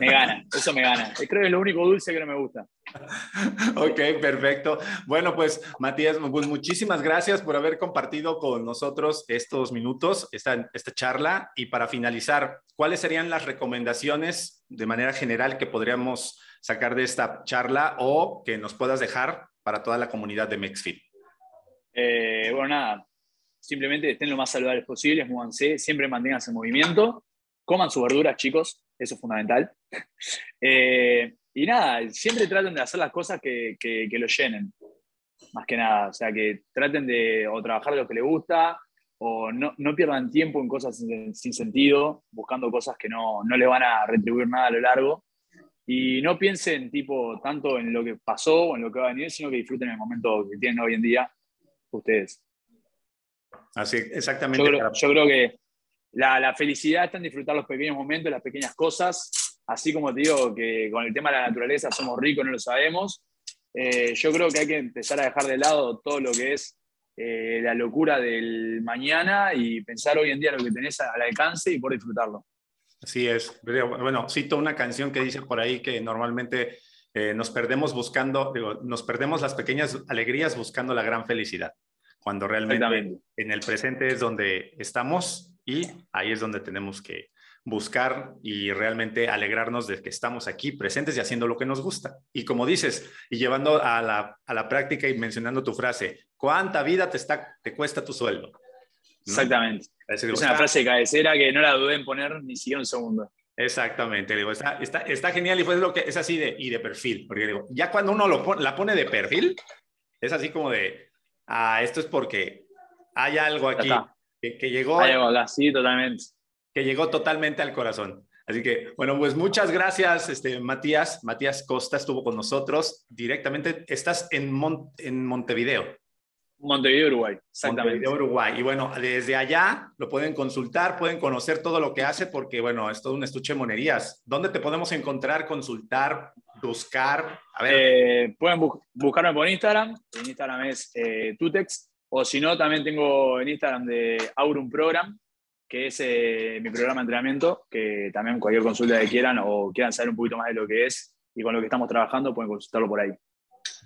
Me gana, eso me gana. Creo que es lo único dulce que no me gusta. Ok, perfecto. Bueno, pues Matías, pues muchísimas gracias por haber compartido con nosotros estos minutos, esta, esta charla. Y para finalizar, ¿cuáles serían las recomendaciones de manera general que podríamos sacar de esta charla o que nos puedas dejar para toda la comunidad de Mexfit? Eh, bueno, nada, simplemente estén lo más saludables posibles, muévanse, siempre manténganse en movimiento, coman sus verduras, chicos, eso es fundamental. Eh, y nada, siempre traten de hacer las cosas que, que, lo llenen, más que nada. O sea, que traten de o trabajar lo que les gusta o no, no pierdan tiempo en cosas sin, sentido, buscando cosas que no, no les van a retribuir nada a lo largo. Y no piensen tipo tanto en lo que pasó o en lo que va a venir, sino que disfruten el momento que tienen hoy en día ustedes. Así, exactamente. yo creo que la, felicidad está en disfrutar los pequeños momentos, las pequeñas cosas. Así como te digo que con el tema de la naturaleza somos ricos, no lo sabemos. Eh, yo creo que hay que empezar a dejar de lado todo lo que es eh, la locura del mañana y pensar hoy en día lo que tenés al alcance y por disfrutarlo. Así es. Bueno, cito una canción que dice por ahí que normalmente eh, nos perdemos buscando, nos perdemos las pequeñas alegrías buscando la gran felicidad, cuando realmente en el presente es donde estamos y ahí es donde tenemos que buscar y realmente alegrarnos de que estamos aquí presentes y haciendo lo que nos gusta. Y como dices, y llevando a la, práctica y mencionando tu frase, ¿cuánta vida te, está, te cuesta tu sueldo? Exactamente. Es una frase de cabecera que no la dudé en poner ni siquiera un segundo. Exactamente, digo, está, está, genial y pues lo que es así de, y de perfil, porque digo, ya cuando uno lo la pone de perfil, es así como de, ah, esto es porque hay algo aquí que, llegó. sí, totalmente. Que llegó totalmente al corazón. Así que, bueno, pues muchas gracias, este, Matías. Matías Costa estuvo con nosotros directamente. Estás en, en Montevideo. Montevideo, Uruguay, exactamente. Montevideo, Uruguay. Y bueno, desde allá lo pueden consultar, pueden conocer todo lo que hace, porque bueno, es todo un estuche de monerías. ¿Dónde te podemos encontrar, consultar, buscar? A ver. Eh, pueden buscarme por Instagram. En Instagram es eh, Tutex, o si no, también tengo en Instagram de Aurum Program, que es eh, mi programa de entrenamiento, que también cualquier consulta que quieran o quieran saber un poquito más de lo que es y con lo que estamos trabajando, pueden consultarlo por ahí.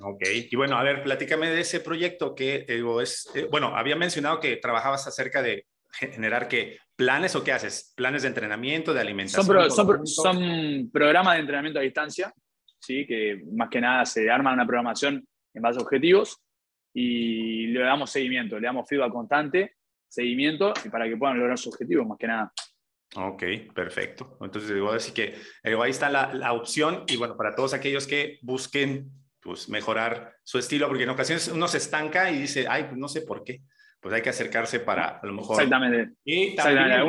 Ok, y bueno, a ver, platícame de ese proyecto que digo, es, eh, bueno, había mencionado que trabajabas acerca de generar qué planes o qué haces, planes de entrenamiento, de alimentación. Son, son programas de entrenamiento a distancia, ¿sí? que más que nada se arma una programación en base a objetivos y le damos seguimiento, le damos feedback constante, seguimiento y para que puedan lograr sus objetivos más que nada. Ok, perfecto. Entonces, digo, así que ahí está la, la, opción y bueno, para todos aquellos que busquen pues, mejorar su estilo, porque en ocasiones uno se estanca y dice, ay, pues no sé por qué, pues hay que acercarse para a lo mejor. Exactamente. Y también,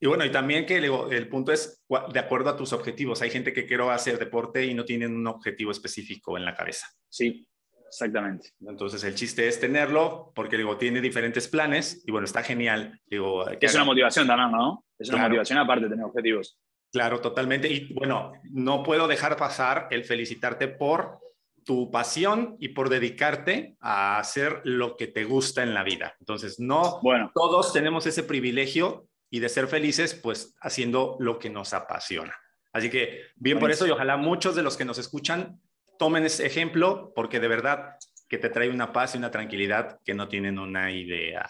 y bueno, y también que el punto es de acuerdo a tus objetivos. Hay gente que quiere hacer deporte y no tienen un objetivo específico en la cabeza. Sí, Exactamente. Entonces el chiste es tenerlo porque digo, tiene diferentes planes y bueno, está genial. Digo, es una motivación también, ¿no? Es una motivación aparte de tener objetivos. Claro, totalmente. Y bueno, no puedo dejar pasar el felicitarte por tu pasión y por dedicarte a hacer lo que te gusta en la vida. Entonces, no bueno. todos tenemos ese privilegio y de ser felices, pues haciendo lo que nos apasiona. Así que bien por eso y ojalá muchos de los que nos escuchan tomen ese ejemplo porque de verdad que te trae una paz y una tranquilidad que no tienen una idea.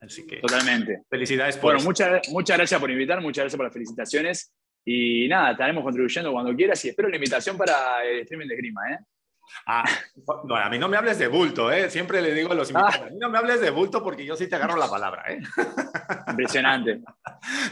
Así que totalmente. Felicidades por Bueno, muchas muchas gracias por invitar, muchas gracias por las felicitaciones y nada, estaremos contribuyendo cuando quieras y espero la invitación para el streaming de Grima, ¿eh? Ah, no, a mí no me hables de bulto, ¿eh? Siempre le digo a los invitados, a mí no me hables de bulto porque yo sí te agarro la palabra, ¿eh? Impresionante.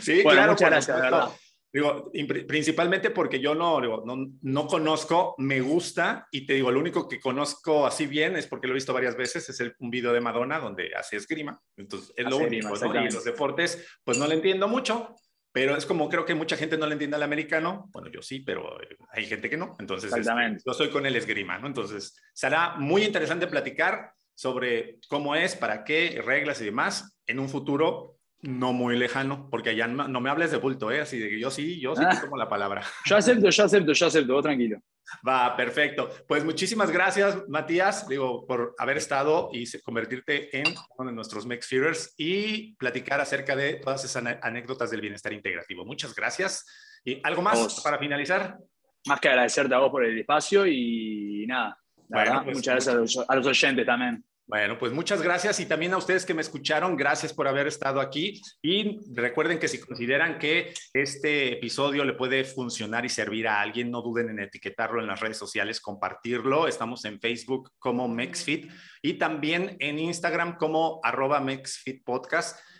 Sí, claro, muchas gracias, verdad. Digo, principalmente porque yo no, no, no, conozco, me gusta y te digo, lo único que conozco así bien es porque lo he visto varias veces, es el, un video de Madonna donde hace esgrima. Entonces, es lo único, ¿no? Y los deportes, pues no le entiendo mucho, pero es como creo que mucha gente no le entiende al americano. Bueno, yo sí, pero eh, hay gente que no. Entonces, este, yo soy con el esgrima, ¿no? Entonces, será muy interesante platicar sobre cómo es, para qué, reglas y demás en un futuro no muy lejano, porque allá no, me hables de bulto, ¿eh? Así de que yo sí, yo sí ah. tomo la palabra. Yo acepto, yo acepto, yo acepto, vos tranquilo. Va, perfecto. Pues muchísimas gracias, Matías, digo, por haber estado y convertirte en uno de nuestros Fearers y platicar acerca de todas esas anécdotas del bienestar integrativo. Muchas gracias. ¿Y algo más para finalizar? Más que agradecerte a vos por el espacio y nada. Pues muchas gracias a los oyentes también. Bueno, pues muchas gracias y también a ustedes que me escucharon, gracias por haber estado aquí y recuerden que si consideran que este episodio le puede funcionar y servir a alguien, no duden en etiquetarlo en las redes sociales, compartirlo. Estamos en Facebook como MexFit y también en Instagram como arroba.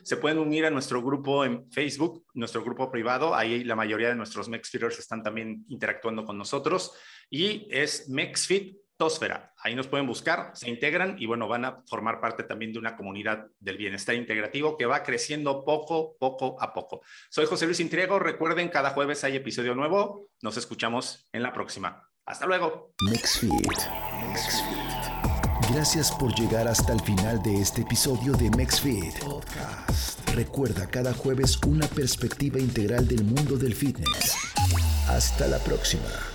Se pueden unir a nuestro grupo en Facebook, nuestro grupo privado. Ahí la mayoría de nuestros MexFitters están también interactuando con nosotros y es MexFit Tosfera. Ahí nos pueden buscar, se integran y bueno, van a formar parte también de una comunidad del bienestar integrativo que va creciendo poco, poco a poco. Soy José Luis Intriego. Recuerden, cada jueves hay episodio nuevo. Nos escuchamos en la próxima. Hasta luego. Gracias por llegar hasta el final de este episodio de MexFit Podcast. Recuerda cada jueves una perspectiva integral del mundo del fitness. Hasta la próxima.